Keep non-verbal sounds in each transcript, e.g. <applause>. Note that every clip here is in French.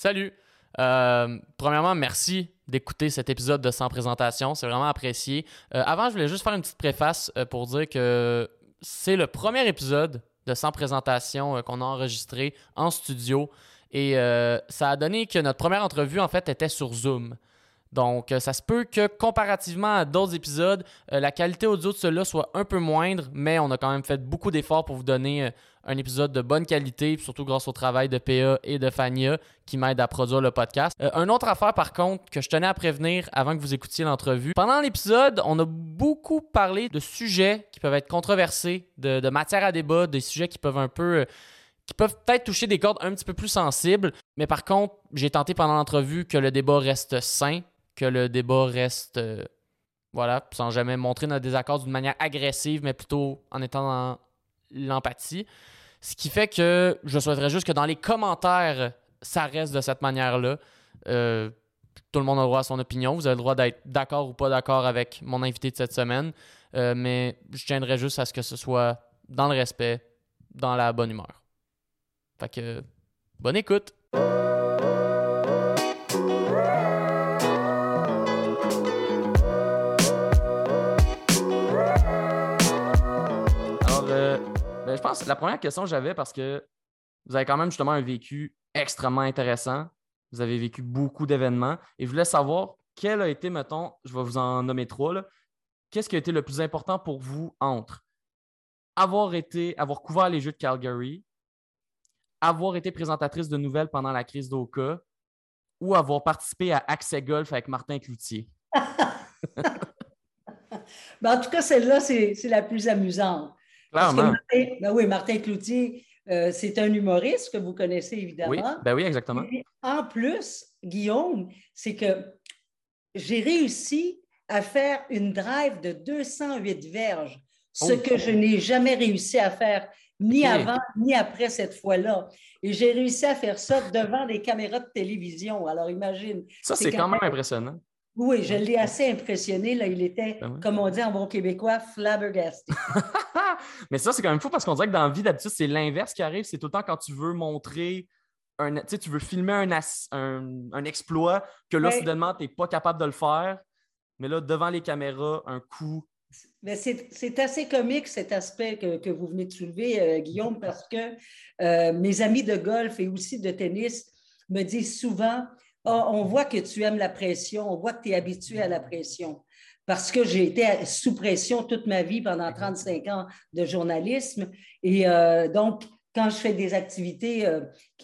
Salut! Euh, premièrement, merci d'écouter cet épisode de Sans présentation. C'est vraiment apprécié. Euh, avant, je voulais juste faire une petite préface euh, pour dire que c'est le premier épisode de Sans présentation qu'on a enregistré en studio. Et ça a donné que notre première entrevue, en fait, était sur Zoom. Donc, ça se peut que comparativement à d'autres épisodes, la qualité audio de ceux-là soit un peu moindre, mais on a quand même fait beaucoup d'efforts pour vous donner un épisode de bonne qualité, surtout grâce au travail de PA et de Fania qui m'aident à produire le podcast. Euh, un autre affaire, par contre, que je tenais à prévenir avant que vous écoutiez l'entrevue. Pendant l'épisode, on a beaucoup parlé de sujets qui peuvent être controversés, de, de matière à débat, des sujets qui peuvent un peu. Euh, qui peuvent peut-être toucher des cordes un petit peu plus sensibles. Mais par contre, j'ai tenté pendant l'entrevue que le débat reste sain, que le débat reste. Euh, voilà, sans jamais montrer notre désaccord d'une manière agressive, mais plutôt en étant dans l'empathie. Ce qui fait que je souhaiterais juste que dans les commentaires, ça reste de cette manière-là. Euh, tout le monde a le droit à son opinion. Vous avez le droit d'être d'accord ou pas d'accord avec mon invité de cette semaine. Euh, mais je tiendrai juste à ce que ce soit dans le respect, dans la bonne humeur. Fait que, bonne écoute! Pense la première question que j'avais, parce que vous avez quand même justement un vécu extrêmement intéressant. Vous avez vécu beaucoup d'événements. Et je voulais savoir quel a été, mettons, je vais vous en nommer trois, qu'est-ce qui a été le plus important pour vous entre avoir été, avoir couvert les Jeux de Calgary, avoir été présentatrice de nouvelles pendant la crise d'Oka ou avoir participé à Accès Golf avec Martin Cloutier? <laughs> Ben, en tout cas, celle-là, c'est la plus amusante. Martin, ben oui, Martin Cloutier, euh, c'est un humoriste que vous connaissez évidemment. Oui, ben oui exactement. en plus, Guillaume, c'est que j'ai réussi à faire une drive de 208 verges, ce oh. que je n'ai jamais réussi à faire ni avant ni après cette fois-là. Et j'ai réussi à faire ça devant des caméras de télévision. Alors imagine. Ça, c'est quand même impressionnant. Oui, je l'ai assez impressionné. Là. Il était, ben comme on dit en bon québécois, flabbergasté. <laughs> Mais ça, c'est quand même fou parce qu'on dirait que dans la vie, d'habitude, c'est l'inverse qui arrive. C'est tout le temps quand tu veux montrer, un, tu veux filmer un, un, exploit que là, soudainement, tu n'es pas capable de le faire. Mais là, devant les caméras, un coup. C'est assez comique cet aspect que, vous venez de soulever, euh, Guillaume, <laughs> parce que euh, mes amis de golf et aussi de tennis me disent souvent on voit que tu aimes la pression, on voit que tu es habitué à la pression. Parce que j'ai été sous pression toute ma vie pendant 35 ans de journalisme. Et euh, donc, quand je fais des activités euh,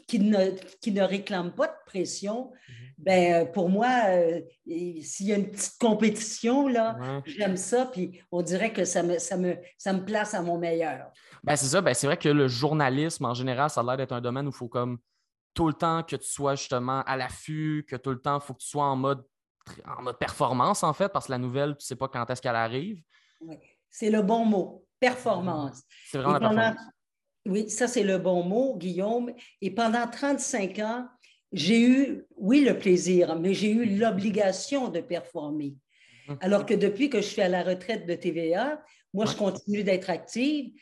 qui, ne, qui ne réclament pas de pression, mhm. ben, pour moi, euh, s'il y a une petite compétition, là, j'aime ça, puis on dirait que ça me, ça me, ça me place à mon meilleur. Ben, c'est ça, ben, c'est vrai que le journalisme, en général, ça a l'air d'être un domaine où il faut comme tout le temps que tu sois justement à l'affût, que tout le temps, il faut que tu sois en mode, en mode performance, en fait, parce que la nouvelle, tu ne sais pas quand est-ce qu'elle arrive. Oui, c'est le bon mot, performance. C'est vraiment la performance. Oui, ça, c'est le bon mot, Guillaume. Et pendant 35 ans, j'ai eu, oui, le plaisir, mais j'ai eu l'obligation de performer. Mhm. Alors que depuis que je suis à la retraite de TVA, moi, je continue d'être active,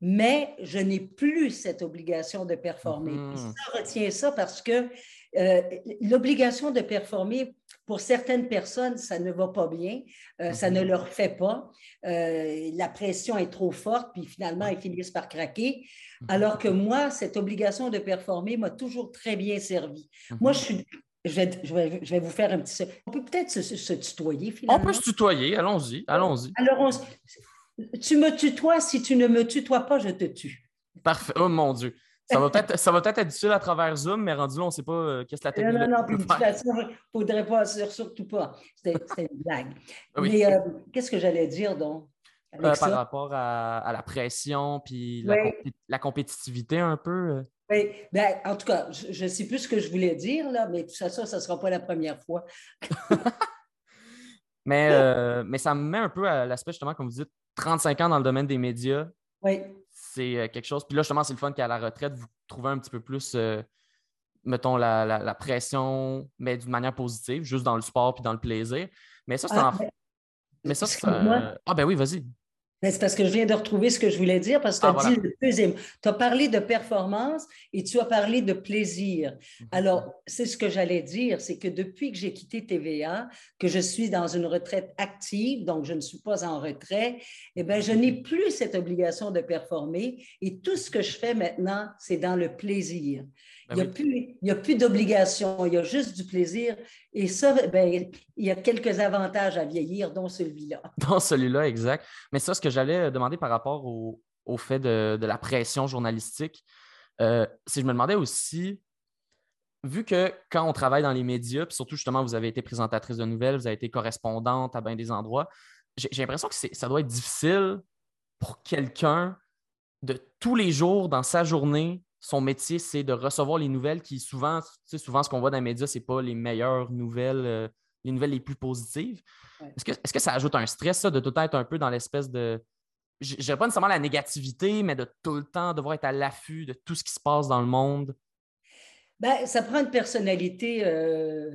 mais je n'ai plus cette obligation de performer. Mm Ça retient ça parce que euh, l'obligation de performer, pour certaines personnes, ça ne va pas bien, euh, ça ne mm-hmm. leur fait pas. Euh, la pression est trop forte, puis finalement, ils finissent par craquer. Mm-hmm. Alors que moi, cette obligation de performer m'a toujours très bien servi. Moi, je suis je vais, je, vais, je vais, vous faire un petit. On peut peut-être se, se, tutoyer, finalement. On peut se tutoyer, allons-y, allons-y. Alors, on, tu me tutoies, si tu ne me tutoies pas, je te tue. Parfait. Oh mon Dieu. Ça va peut-être va être difficile à travers Zoom, mais rendu là, on ne sait pas euh, qu'est-ce que la technique. Non, non, non. Puis de toute façon, il ne faudrait pas, surtout pas. C'était une blague. Ah mais euh, qu'est-ce que j'allais dire donc? Euh, par rapport à, la pression puis la, compétitivité un peu. Oui, ben, en tout cas, je ne sais plus ce que je voulais dire, là, mais tout ça, ça ne sera pas la première fois. <laughs> mais, mais ça me met un peu à l'aspect, justement, comme vous dites, 35 ans dans le domaine des médias. Oui. C'est euh, quelque chose. Puis là, justement, c'est le fun qu'à la retraite, vous trouvez un petit peu plus, euh, mettons, la, pression, mais d'une manière positive, juste dans le sport puis dans le plaisir. Mais ça, c'est ah, en... Mais ça, c'est. Ah, ben oui, vas-y. C'est parce que je viens de retrouver ce que je voulais dire, parce que tu as ah, dit le deuxième. Tu as parlé de performance et tu as parlé de plaisir. Mhm. Alors, c'est ce que j'allais dire, c'est que depuis que j'ai quitté TVA, que je suis dans une retraite active, donc je ne suis pas en retrait, eh bien, je n'ai plus cette obligation de performer et tout ce que je fais maintenant, c'est dans le plaisir. Ben il n'y a, plus, il a plus d'obligation, il y a juste du plaisir. Et ça, ben, il y a quelques avantages à vieillir, dont celui-là. <laughs> Dans celui-là, exact. Mais ça, ce que j'allais demander par rapport au, fait de, la pression journalistique, euh, c'est je me demandais aussi, vu que quand on travaille dans les médias, puis surtout justement, vous avez été présentatrice de nouvelles, vous avez été correspondante à bien des endroits, j'ai l'impression que ça doit être difficile pour quelqu'un de tous les jours dans sa journée son métier, c'est de recevoir les nouvelles qui, souvent, souvent ce qu'on voit dans les médias, ce n'est pas les meilleures nouvelles, euh, les nouvelles les plus positives. Est-ce, que, est que, ça ajoute un stress, ça, de tout être un peu dans l'espèce de. Je dirais pas nécessairement la négativité, mais de tout le temps devoir être à l'affût de tout ce qui se passe dans le monde? Ben, ça prend une personnalité. Euh,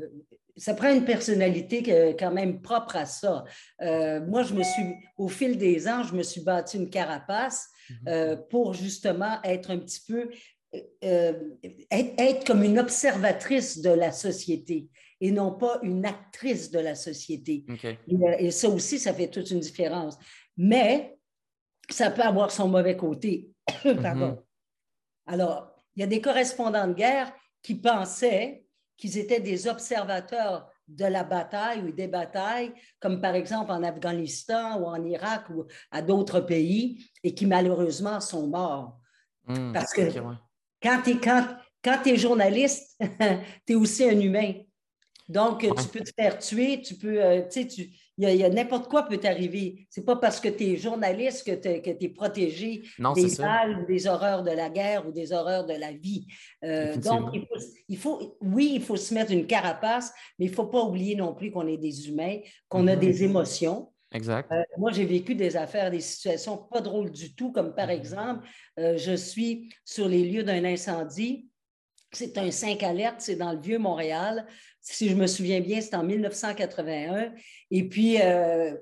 ça prend une personnalité quand même propre à ça. Euh, moi, je me suis, au fil des ans, je me suis bâti une carapace mm-hmm. pour justement être un petit peu euh, être, comme une observatrice de la société et non pas une actrice de la société. Euh, et, ça aussi, ça fait toute une différence. Mais ça peut avoir son mauvais côté. <coughs> Pardon. Mm-hmm. Alors, il y a des correspondants de guerre qui pensaient qu'ils étaient des observateurs de la bataille ou des batailles, comme par exemple en Afghanistan ou en Irak ou à d'autres pays, et qui malheureusement sont morts. Mm. Parce que quand tu es, quand, es journaliste, <laughs> tu es aussi un humain. Donc, tu peux te faire tuer, tu peux, euh, tu sais, tu, y a, n'importe quoi peut t'arriver. C'est pas parce que tu es journaliste que tu es protégé des balles, des horreurs de la guerre ou des horreurs de la vie. Euh, donc, il faut, oui, il faut se mettre une carapace, mais il ne faut pas oublier non plus qu'on est des humains, qu'on a mhm. des émotions. Exact. Euh, moi, j'ai vécu des affaires, des situations pas drôles du tout, comme par exemple, euh, je suis sur les lieux d'un incendie. C'est un 5 alerte, c'est dans le vieux Montréal. Si je me souviens bien, c'est en 1981. Et puis, euh,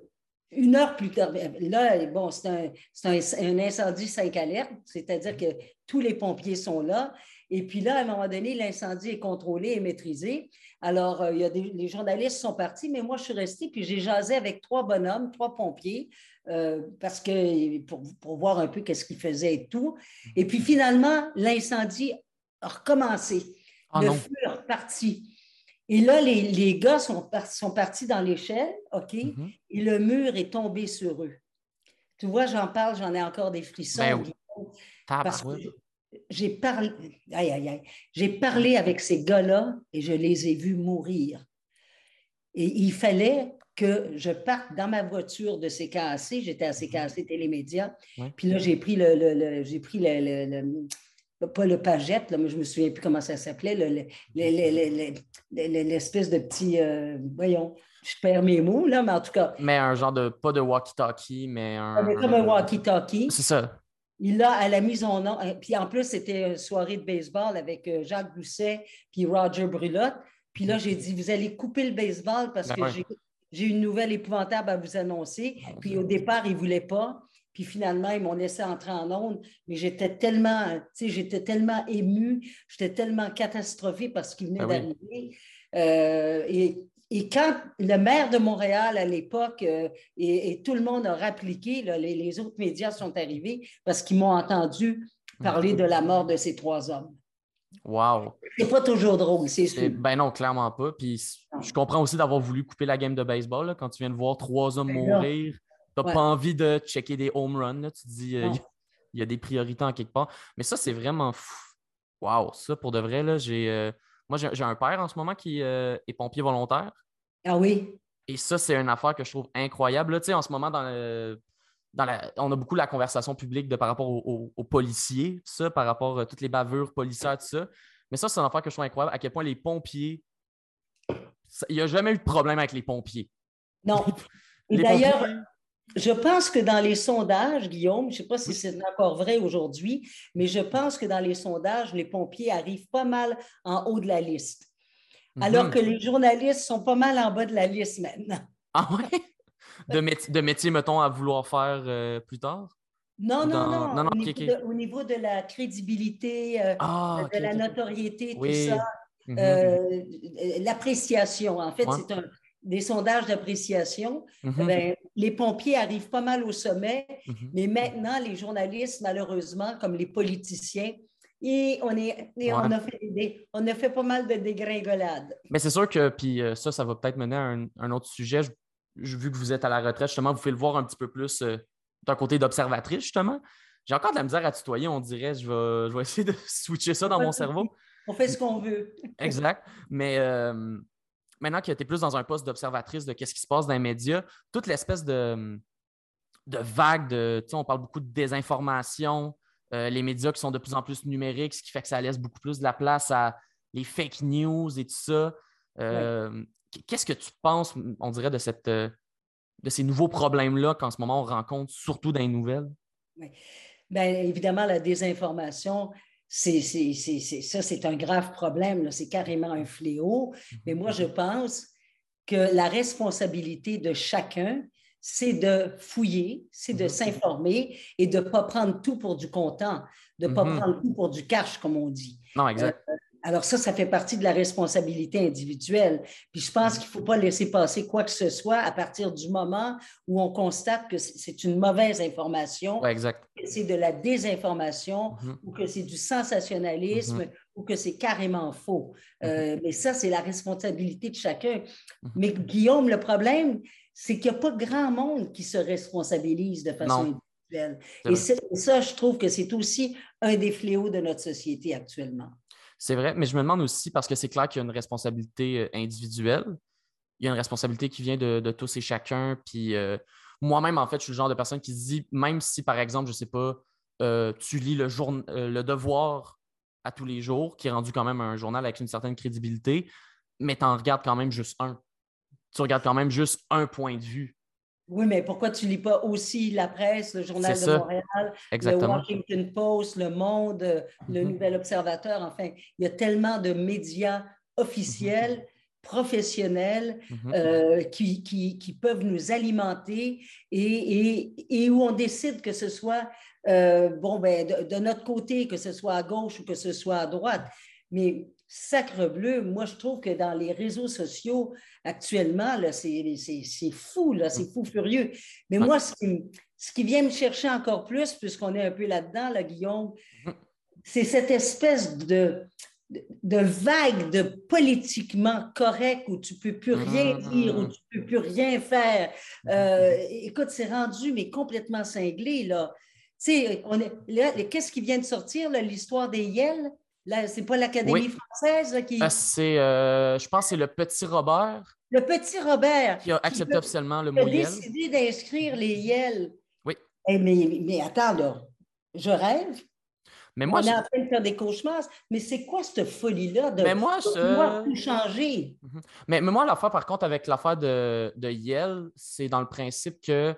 une heure plus tard, là, bon, c'est un, un, incendie 5 alerte, c'est-à-dire que tous les pompiers sont là. Et puis là, à un moment donné, l'incendie est contrôlé et maîtrisé. Alors, euh, il y a des, les journalistes sont partis, mais moi, je suis restée, puis j'ai jasé avec trois bonhommes, trois pompiers, euh, parce que pour, voir un peu qu'est-ce qu'ils faisaient et tout. Et puis finalement, l'incendie a recommencé. Ah le feu est reparti. Et là, les, gars sont, sont, partis dans l'échelle, OK, mm-hmm. et le mur est tombé sur eux. Tu vois, j'en parle, j'en ai encore des frissons. Ben parce que j'ai parlé, j'ai parlé avec ces gars-là et je les ai vus mourir. Et il fallait que je parte dans ma voiture de CKAC, j'étais à CKAC Télémédia, puis là, j'ai pris le, j'ai pris le, pas le pagette, là, mais je me souviens plus comment ça s'appelait, l'espèce de petit, euh, voyons, je perds mes mots, là, mais en tout cas. Mais un genre de, pas de walkie-talkie, mais un. Comme un walkie-talkie. C'est ça. Il l'a à la mise en. Euh, puis en plus, c'était une soirée de baseball avec euh, Jacques Gousset puis Roger Brulotte. Puis là, j'ai dit, vous allez couper le baseball parce que ben j'ai une nouvelle épouvantable à vous annoncer. Puis au départ, ils ne voulaient pas. Puis finalement, ils m'ont laissé entrer en onde. Mais j'étais tellement, tu sais, j'étais tellement émue, j'étais tellement catastrophée parce qu'il venait ben d'arriver. Euh, et et quand le maire de Montréal à l'époque euh, et, tout le monde a rappliqué, les, autres médias sont arrivés parce qu'ils m'ont entendu parler de la mort de ces trois hommes. Wow. C'est pas toujours drôle, c'est sûr. Ben non, clairement pas. Puis je comprends aussi d'avoir voulu couper la game de baseball quand tu viens de voir trois hommes ben mourir. Tu n'as pas envie de checker des home runs. Tu te dis, euh, il y, a des priorités en quelque part. Mais ça, c'est vraiment fou. Wow, ça, pour de vrai, j'ai. Euh, moi, j'ai un père en ce moment qui euh, est pompier volontaire. Ah oui? Et ça, c'est une affaire que je trouve incroyable. Là, en ce moment, dans, dans la, on a beaucoup la conversation publique de, par rapport aux, policiers, ça, par rapport à toutes les bavures policières, tout ça. Mais ça, c'est une affaire que je trouve incroyable, à quel point les pompiers. il n'y a jamais eu de problème avec les pompiers. Non. <laughs> Et d'ailleurs, je pense que dans les sondages, Guillaume, je ne sais pas si c'est encore vrai aujourd'hui, mais je pense que dans les sondages, les pompiers arrivent pas mal en haut de la liste. Alors mhm. que les journalistes sont pas mal en bas de la liste maintenant. Ah ouais? de, métier, mettons, à vouloir faire euh, plus tard? Non, non, non. au, niveau De, la crédibilité, euh, ah, de la notoriété, tout ça. Mhm. Euh, l'appréciation, en fait, c'est un, des sondages d'appréciation. Mhm. Ben, les pompiers arrivent pas mal au sommet, mhm. mais maintenant, les journalistes, malheureusement, comme les politiciens, et on, est, on, a fait on a fait pas mal de dégringolades. Mais c'est sûr que, puis euh, ça, ça va peut-être mener à un, autre sujet. Je, vu que vous êtes à la retraite, justement, vous pouvez le voir un petit peu plus euh, d'un côté d'observatrice, justement. J'ai encore de la misère à tutoyer, on dirait. Je vais, je vais essayer de <laughs> switcher ça dans mon cerveau. On fait ce qu'on veut. exact. Mais euh, maintenant que tu es plus dans un poste d'observatrice de ce qui se passe dans les médias, toute l'espèce de, de vague de. On parle beaucoup de désinformation, euh, les médias qui sont de plus en plus numériques, ce qui fait que ça laisse beaucoup plus de la place à les fake news et tout ça. Euh, qu'est-ce que tu penses, on dirait, de, cette, euh, de ces nouveaux problèmes-là qu'en ce moment on rencontre, surtout dans les nouvelles? Oui. Bien, évidemment, la désinformation, c'est, ça, c'est un grave problème. C'est carrément un fléau. Mais moi, je pense que la responsabilité de chacun, c'est de fouiller, c'est de mhm. s'informer et de ne pas prendre tout pour du content, de ne pas mhm. prendre tout pour du cash, comme on dit. Non, exact. Euh, alors ça, ça fait partie de la responsabilité individuelle. Puis je pense mhm. qu'il ne faut pas laisser passer quoi que ce soit à partir du moment où on constate que c'est une mauvaise information, exact. que c'est de la désinformation ou que c'est du sensationnalisme ou que c'est carrément faux. Euh, mais ça, c'est la responsabilité de chacun. Mais Guillaume, le problème, c'est qu'il n'y a pas grand monde qui se responsabilise de façon individuelle. Et ça, je trouve que c'est aussi un des fléaux de notre société actuellement. C'est vrai, mais je me demande aussi, parce que c'est clair qu'il y a une responsabilité euh, individuelle, il y a une responsabilité qui vient de, tous et chacun. Puis euh, moi-même, en fait, je suis le genre de personne qui se dit, même si, par exemple, je ne sais pas, euh, tu lis le, le devoir à tous les jours, qui est rendu quand même un journal avec une certaine crédibilité, mais tu en regardes quand même juste un tu regardes quand même juste un point de vue. Oui, mais pourquoi tu ne lis pas aussi la presse, le Journal de Montréal, le Washington Post, Le Monde, le mm-hmm. Nouvel Observateur? Enfin, il y a tellement de médias officiels, mm-hmm. professionnels, mm-hmm. euh, qui, qui, peuvent nous alimenter et, et, où on décide que ce soit euh, bon, ben, de, de, notre côté, que ce soit à gauche ou que ce soit à droite. Mais sacre bleu, moi, je trouve que dans les réseaux sociaux actuellement, c'est fou, c'est fou furieux. Mais moi, ce qui, vient me chercher encore plus, puisqu'on est un peu là-dedans, là, Guillaume, c'est cette espèce de, de vague de politiquement correct où tu ne peux plus rien mm-hmm. dire, où tu ne peux plus rien faire. Euh, écoute, c'est rendu, mais complètement cinglé, là. Tu sais, qu'est-ce qui vient de sortir, l'histoire des Yels? C'est pas l'Académie française qui. Ah, c'est, euh, je pense que c'est le petit Robert. Le petit Robert. Qui a accepté officiellement le mot Il a décidé d'inscrire les Yel. Oui. Eh, mais, mais attends, là, je rêve. Mais moi, On est en train de faire des cauchemars. Mais c'est quoi cette folie-là de, mais moi, je... tout changer? Mhm. mais, mais, moi, l'affaire, par contre, avec l'affaire de, de Yale, c'est dans le principe que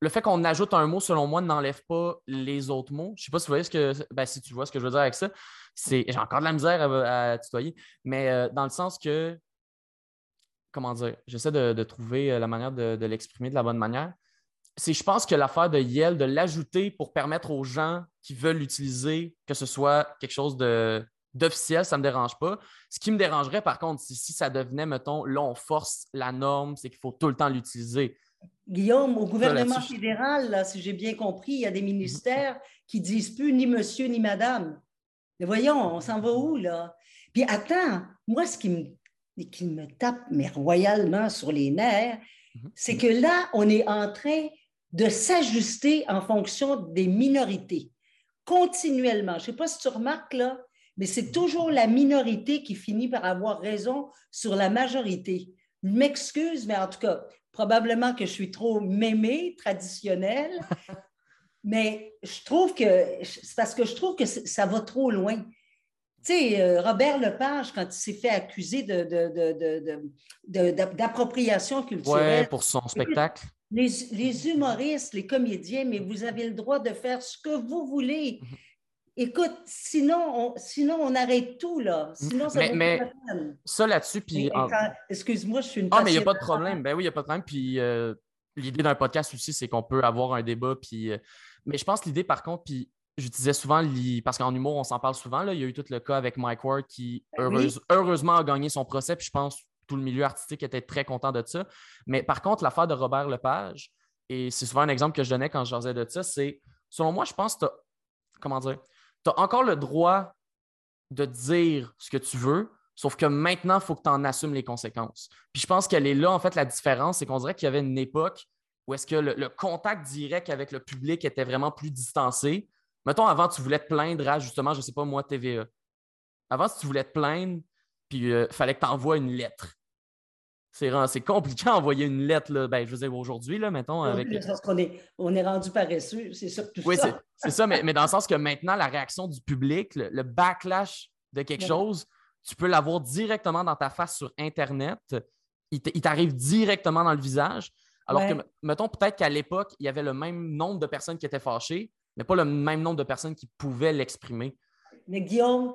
le fait qu'on ajoute un mot, selon moi, n'enlève pas les autres mots. Je ne sais pas si vous voyez ce que. Ben, si tu vois ce que je veux dire avec ça. C'est... J'ai encore de la misère à, tutoyer, mais euh, dans le sens que. Comment dire? J'essaie de, trouver euh, la manière de, l'exprimer de la bonne manière. C'est, je pense que l'affaire de Yale, de l'ajouter pour permettre aux gens qui veulent l'utiliser, que ce soit quelque chose de, d'officiel, ça ne me dérange pas. Ce qui me dérangerait, par contre, c'est si ça devenait, mettons, là, on force la norme, c'est qu'il faut tout le temps l'utiliser. Guillaume, au gouvernement fédéral, si j'ai bien compris, il y a des ministères qui disent plus ni monsieur ni madame. Mais voyons, on s'en va où, là? Puis attends, moi, ce qui me, qui me tape mais royalement sur les nerfs, mhm. c'est que là, on est en train de s'ajuster en fonction des minorités, continuellement. Je ne sais pas si tu remarques, là, mais c'est toujours la minorité qui finit par avoir raison sur la majorité. Je m'excuse, mais en tout cas, Probablement que je suis trop mémée, traditionnelle, <laughs> mais je trouve que c'est parce que je trouve que ça va trop loin. Tu sais, euh, Robert Lepage, quand il s'est fait accuser d'appropriation de, culturelle. Oui, pour son spectacle. Les, les, humoristes, les comédiens, mais vous avez le droit de faire ce que vous voulez. Écoute, sinon on, sinon, on arrête tout, là. Sinon, ça mais, mais ça là-dessus, puis... Excuse-moi, je suis une Ah, mais il n'y a pas de problème. Ben oui, il n'y a pas de problème. Puis euh, l'idée d'un podcast aussi, c'est qu'on peut avoir un débat. Puis, euh, mais je pense que l'idée, par contre, puis j'utilisais souvent, parce qu'en humour, on s'en parle souvent. Là, il y a eu tout le cas avec Mike Ward qui, ben heureusement, a gagné son procès. Puis je pense que tout le milieu artistique était très content de ça. Mais par contre, l'affaire de Robert Lepage, et c'est souvent un exemple que je donnais quand je jasais de ça, c'est, selon moi, je pense que tu comment dire, tu as encore le droit de dire ce que tu veux, sauf que maintenant, il faut que tu en assumes les conséquences. Puis je pense qu'elle est là, en fait, la différence, c'est qu'on dirait qu'il y avait une époque où est-ce que le, contact direct avec le public était vraiment plus distancé. Mettons, avant, tu voulais te plaindre à, justement, je ne sais pas moi, TVA. Avant, si tu voulais te plaindre, puis il euh, fallait que tu envoies une lettre. C'est compliqué d'envoyer une lettre, là. Ben, je veux dire, aujourd'hui, là, mettons. Avec... Parce qu'on est, on est rendu paresseux, c'est ça. oui, c'est ça, mais, mais, dans le sens que maintenant, la réaction du public, le, backlash de quelque chose, tu peux l'avoir directement dans ta face sur Internet. Il t'arrive directement dans le visage. Alors que, mettons, peut-être qu'à l'époque, il y avait le même nombre de personnes qui étaient fâchées, mais pas le même nombre de personnes qui pouvaient l'exprimer. Mais Guillaume,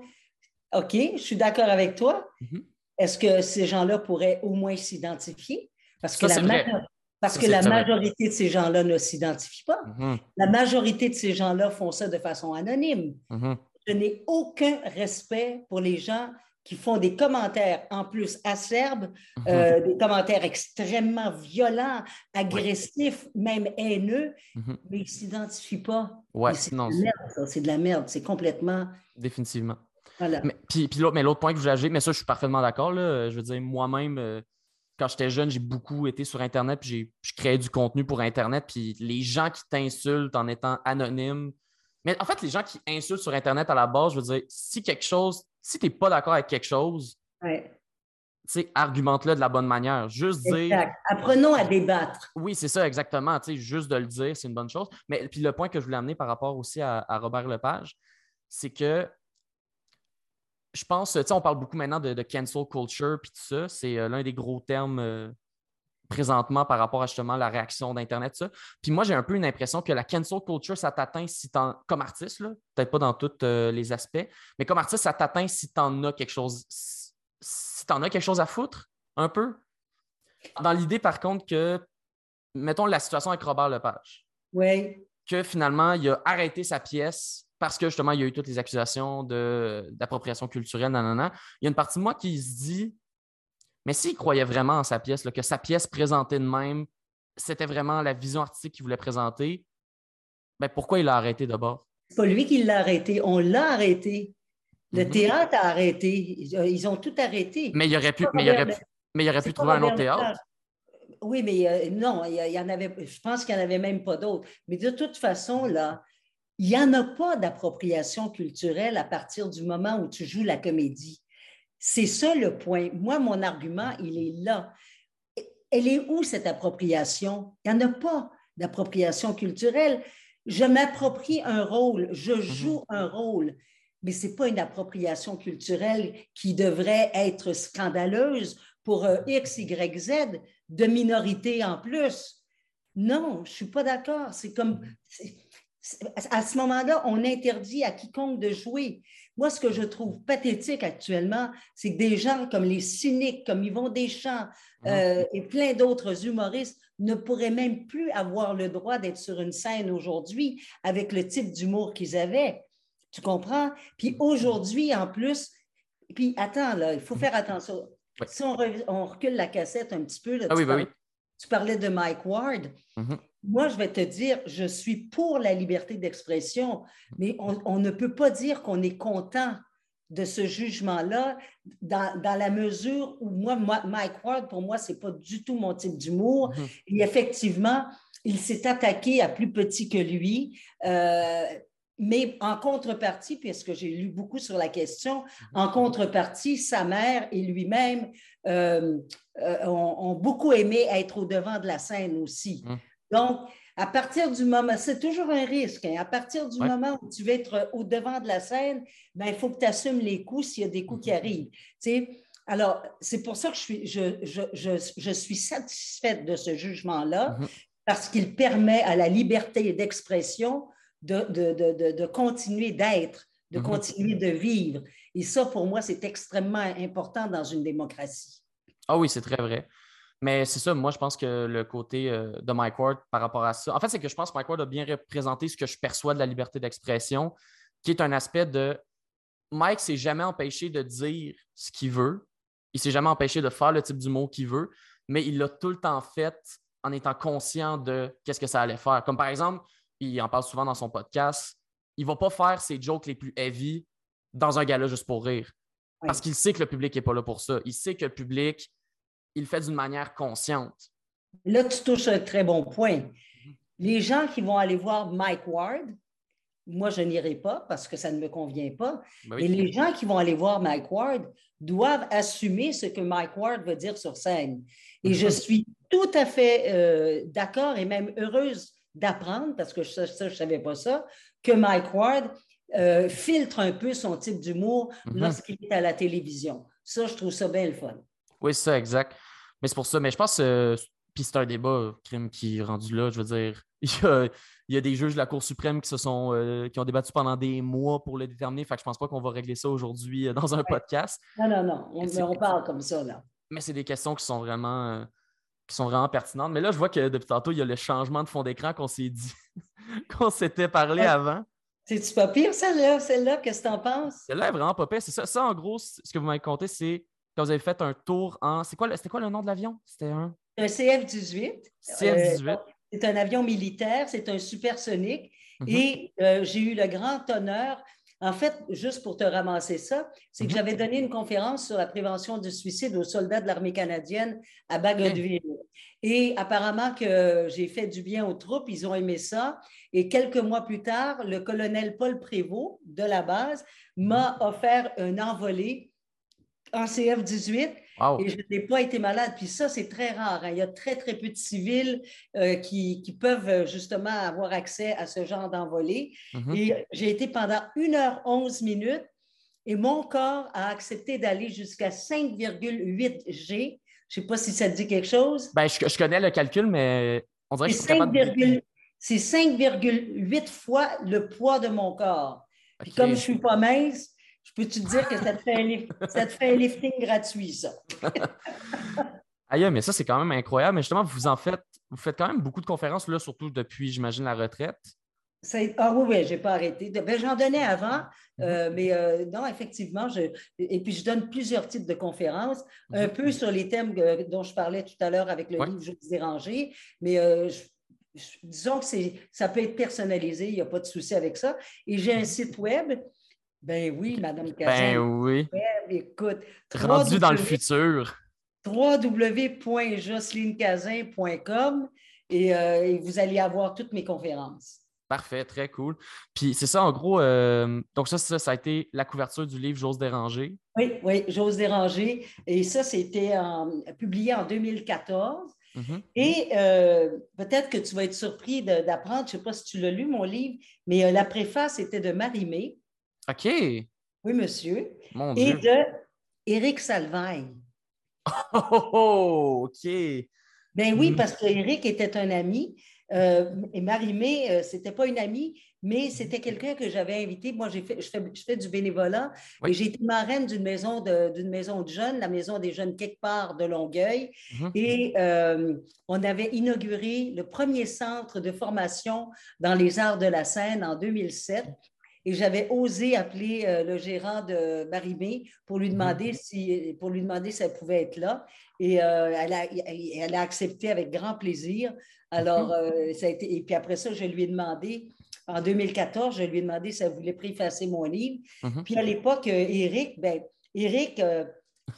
OK, je suis d'accord avec toi. Mm-hmm. Est-ce que ces gens-là pourraient au moins s'identifier? Parce que, la, parce que la majorité de ces gens-là ne s'identifient pas. Mm-hmm. La majorité de ces gens-là font ça de façon anonyme. Mm-hmm. Je n'ai aucun respect pour les gens qui font des commentaires en plus acerbes, mm-hmm. euh, des commentaires extrêmement violents, agressifs, même haineux, mais ils ne s'identifient pas. Ouais, c'est de la merde, c'est complètement. Définitivement. Mais, puis, l'autre point que je voulais ajouter, mais ça, je suis parfaitement d'accord. Je veux dire, moi-même, euh, quand j'étais jeune, j'ai beaucoup été sur Internet, puis je créais du contenu pour Internet, puis les gens qui t'insultent en étant anonyme. Mais en fait, les gens qui insultent sur Internet à la base, je veux dire, si quelque chose, si tu n'es pas d'accord avec quelque chose, ouais. argumente-le de la bonne manière. Juste dire. Apprenons à débattre. Oui, c'est ça, exactement. juste de le dire, c'est une bonne chose. Mais puis le point que je voulais amener par rapport aussi à, à Robert Lepage, c'est que je pense, tu sais, on parle beaucoup maintenant de, cancel culture puis tout ça. C'est euh, l'un des gros termes euh, présentement par rapport à justement la réaction d'Internet, ça. Puis moi, j'ai un peu une impression que la cancel culture, ça t'atteint si t'en, comme artiste, peut-être pas dans tous euh, les aspects, mais comme artiste, ça t'atteint si t'en as quelque chose, si t'en as quelque chose à foutre, un peu? Dans l'idée, par contre, que, mettons la situation avec Robert Lepage. Oui. Que finalement, il a arrêté sa pièce parce que justement, il y a eu toutes les accusations d'appropriation culturelle, nanana. Il y a une partie de moi qui se dit, mais s'il croyait vraiment en sa pièce, que sa pièce présentée de même, c'était vraiment la vision artistique qu'il voulait présenter, ben pourquoi il l'a arrêté d'abord? C'est pas lui qui l'a arrêté, on l'a arrêté. Le mhm. théâtre a arrêté. Ils ont tout arrêté. Mais il aurait pu, mais il aurait mais il aurait pu trouver un autre théâtre. Oui, mais euh, non, il y, en avait, je pense qu'il n'y en avait même pas d'autres. Mais de toute façon, là, il n'y en a pas d'appropriation culturelle à partir du moment où tu joues la comédie. C'est ça le point. Moi, mon argument, il est là. Elle est où cette appropriation? Il n'y en a pas d'appropriation culturelle. Je m'approprie un rôle, je mhm. joue un rôle, mais ce n'est pas une appropriation culturelle qui devrait être scandaleuse pour euh, X, Y, Z de minorité en plus. Non, je ne suis pas d'accord. C'est comme à ce moment-là, on interdit à quiconque de jouer. Moi, ce que je trouve pathétique actuellement, c'est que des gens comme les cyniques, comme Yvon Deschamps euh, et plein d'autres humoristes ne pourraient même plus avoir le droit d'être sur une scène aujourd'hui avec le type d'humour qu'ils avaient. Tu comprends? Puis aujourd'hui, en plus, puis attends, là, il faut faire attention. Si on, recule la cassette un petit peu, là, ah oui, bah oui. tu parlais de Mike Ward. Mm-hmm. Moi, je vais te dire, je suis pour la liberté d'expression, mais on, ne peut pas dire qu'on est content de ce jugement-là dans, la mesure où moi, Mike Ward, pour moi, ce n'est pas du tout mon type d'humour. Mm-hmm. Et effectivement, il s'est attaqué à plus petit que lui. Euh, mais en contrepartie, puisque j'ai lu beaucoup sur la question, en contrepartie, sa mère et lui-même euh, euh, ont, beaucoup aimé être au devant de la scène aussi. Mm. Donc, à partir du moment, c'est toujours un risque, hein. à partir du moment où tu veux être au devant de la scène, ben, il faut que tu assumes les coups s'il y a des coups qui arrivent. Alors, c'est pour ça que je suis, je, suis satisfaite de ce jugement-là, mm-hmm. parce qu'il permet à la liberté d'expression de, de, continuer d'être de mhm. continuer de vivre. Et ça, pour moi, c'est extrêmement important dans une démocratie. Ah oui, c'est très vrai. Mais c'est ça, moi, je pense que le côté euh, de Mike Ward par rapport à ça, en fait, c'est que je pense que Mike Ward a bien représenté ce que je perçois de la liberté d'expression, qui est un aspect de Mike s'est jamais empêché de dire ce qu'il veut, il s'est jamais empêché de faire le type d'humour qu'il veut, mais il l'a tout le temps fait en étant conscient de qu'est-ce que ça allait faire. Comme par exemple, il en parle souvent dans son podcast, il va pas faire ses jokes les plus heavy dans un gala juste pour rire. Parce qu'il sait que le public n'est pas là pour ça. Il sait que le public, il le fait d'une manière consciente. Là, tu touches un très bon point. Les gens qui vont aller voir Mike Ward, moi, je n'irai pas parce que ça ne me convient pas. Ben Et les gens qui vont aller voir Mike Ward doivent assumer ce que Mike Ward veut dire sur scène. Et je suis tout à fait euh, d'accord et même heureuse d'apprendre, parce que ça, je ne savais pas ça, que Mike Ward euh, filtre un peu son type d'humour mhm. lorsqu'il est à la télévision. Ça, je trouve ça bien le fun. Oui, c'est ça, exact. Mais c'est pour ça. Mais je pense que euh, puis c'est un débat, crime qui est rendu là. Je veux dire, <laughs> il y, a, des juges de la Cour suprême qui se sont euh, qui ont débattu pendant des mois pour le déterminer. Fait que je pense pas qu'on va régler ça aujourd'hui dans un podcast. Non, non, non. On, on parle comme ça, là. Mais c'est des questions qui sont vraiment qui sont vraiment pertinentes. Mais là, je vois que depuis tantôt, il y a le changement de fond d'écran qu'on s'est dit, <laughs> qu'on s'était parlé avant. C'est-tu pas pire, celle-là? Celle-là, qu'est-ce que tu en penses? Celle-là est vraiment pas pire. C'est ça. Ça, en gros, ce que vous m'avez conté, c'est quand vous avez fait un tour en. C'était quoi, quoi le nom de l'avion? C'était un? Un CF-18. CF-18. Euh, c'est un avion militaire, c'est un supersonique. Mhm. Et euh, j'ai eu le grand honneur en fait, juste pour te ramasser ça, c'est que mhm. j'avais donné une conférence sur la prévention du suicide aux soldats de l'armée canadienne à Bagotville. Et apparemment que j'ai fait du bien aux troupes, ils ont aimé ça. Et quelques mois plus tard, le colonel Paul Prévost de la base m'a mhm. offert un envolé en CF-18 et je n'ai pas été malade. Puis ça, c'est très rare. Hein. Il y a très, très peu de civils euh, qui, qui, peuvent euh, justement avoir accès à ce genre d'envolée. Mm-hmm. Et j'ai été pendant 1h11 minutes et mon corps a accepté d'aller jusqu'à 5,8 G. Je ne sais pas si ça te dit quelque chose. Ben, je, je connais le calcul, mais on dirait que c'est 5,8 fois le poids de mon corps. Puis comme je ne suis pas mince, je peux te dire que ça te fait un, lifting gratuit, ça. <laughs> Aïe, mais ça, c'est quand même incroyable. Mais justement, vous en faites, vous faites quand même beaucoup de conférences, là, surtout depuis, j'imagine, la retraite. Ah oui, oui, je n'ai pas arrêté. Ben, J'en donnais avant, mhm. euh, mais euh, non, effectivement, je, et puis je donne plusieurs types de conférences, un mhm. peu sur les thèmes dont je parlais tout à l'heure avec le livre Je dérangé, mais euh, disons que ça peut être personnalisé, il n'y a pas de souci avec ça. Et j'ai un mhm. site web ben oui, Madame Cazin. Ben oui. écoute. Rendu dans le futur. www.jocelyncazin.com et, euh, et, vous allez avoir toutes mes conférences. Parfait, très cool. Puis c'est ça, en gros, euh, donc ça, ça, ça, a été la couverture du livre J'ose déranger. Oui, oui, J'ose déranger. Et ça, c'était publié en 2014. Mm-hmm. Et euh, peut-être que tu vas être surpris d'apprendre, je ne sais pas si tu l'as lu, mon livre, mais la préface était de Marie-Mé. OK. Oui, monsieur. Et de Éric Salvaille. Oh, <laughs> oh, oh, OK. Ben oui, hmm. parce qu'Éric était un ami. Euh, et Marie-Mé, ce euh, c'était pas une amie, mais c'était quelqu'un que j'avais invité. Moi, j'ai fait, je, fais, je fais du bénévolat et j'ai été marraine d'une maison de, d'une maison de jeunes, la maison des jeunes quelque part de Longueuil. Mhm. Et euh, on avait inauguré le premier centre de formation dans les arts de la scène en 2007. Et j'avais osé appeler euh, le gérant de Marimé pour lui mhm. demander si, pour lui demander si elle pouvait être là. Et euh, elle, a, elle, a, accepté avec grand plaisir. Alors, mhm. euh, ça a été, et puis après ça, je lui ai demandé, en 2014, je lui ai demandé si elle voulait préfacer mon livre. Mhm. Puis à l'époque, Eric, ben, Eric,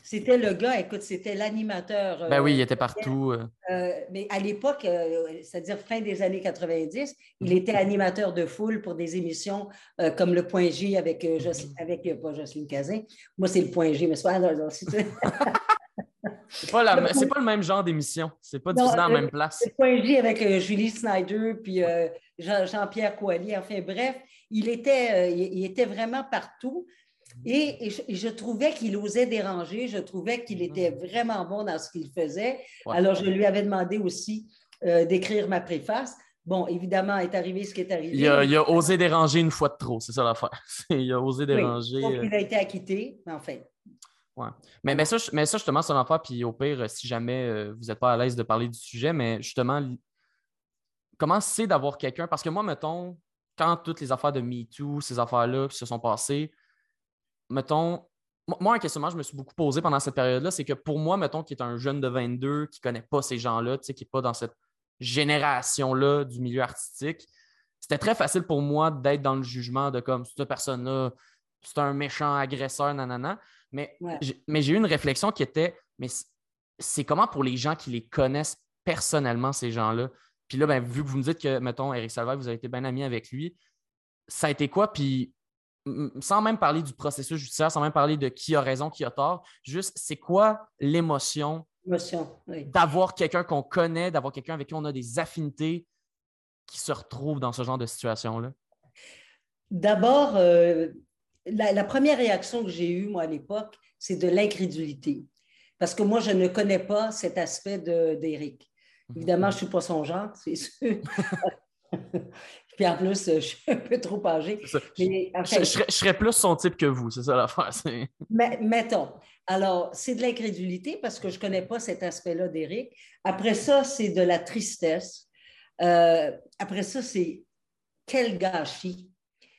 c'était le gars, écoute, c'était l'animateur. ben oui, il était partout. Euh. Euh, mais à l'époque, euh, c'est-à-dire fin des années 90, il mhm. était animateur de foule pour des émissions comme Le Point G avec, Jocelyne, mhm. avec pas Jocelyne Cazin. Moi, c'est Le Point G, mais c'est pas. <laughs> c'est pas, la, c'est pas le même genre d'émission. C'est pas diffusé dans la même place. Le Point G avec Julie Snyder puis Jean-Pierre Coallier. Enfin, bref, il était, il était vraiment partout. Et, je, trouvais qu'il osait déranger, je trouvais qu'il était mm. vraiment bon dans ce qu'il faisait. Alors, je lui avais demandé aussi euh, d'écrire ma préface. Bon, évidemment, est arrivé ce qui est arrivé. Il a, osé déranger une fois de trop, c'est ça l'affaire. <laughs> il a osé déranger. donc, il a été acquitté, en fait. Ouais. Mais, mais, ça, mais ça, justement, c'est l'affaire. Puis au pire, si jamais vous n'êtes pas à l'aise de parler du sujet, mais justement, comment c'est d'avoir quelqu'un? Parce que moi, mettons, quand toutes les affaires de MeToo, ces affaires-là qui se sont passées, mettons, moi, un questionnement je me suis beaucoup posé pendant cette période-là, c'est que pour moi, mettons, qui est un jeune de 22, qui ne connaît pas ces gens-là, qui n'est pas dans cette génération-là du milieu artistique, c'était très facile pour moi d'être dans le jugement de comme cette personne-là, c'est un méchant agresseur, nanana. Mais, mais j'ai eu une réflexion qui était, mais c'est comment pour les gens qui les connaissent personnellement, ces gens-là? Puis là, ben, vu que vous me dites que, mettons, Eric Salvaire, vous avez été bien ami avec lui, ça a été quoi? Puis sans même parler du processus judiciaire, sans même parler de qui a raison, qui a tort, juste c'est quoi l'émotion d'avoir quelqu'un qu'on connaît, d'avoir quelqu'un avec qui on a des affinités qui se retrouve dans ce genre de situation-là? D'abord, euh, la, première réaction que j'ai eue, moi, à l'époque, c'est de l'incrédulité. Parce que moi, je ne connais pas cet aspect d'Éric. Mhm. Évidemment, je ne suis pas son genre, c'est sûr. <laughs> Puis en plus, <laughs> je suis un peu trop âgée. je, serais, plus son type que vous, c'est ça l'affaire. <laughs> Mais, mettons. Alors, c'est de l'incrédulité parce que je ne connais pas cet aspect-là d'Éric. Après ça, c'est de la tristesse. Euh, après ça, c'est quel gâchis.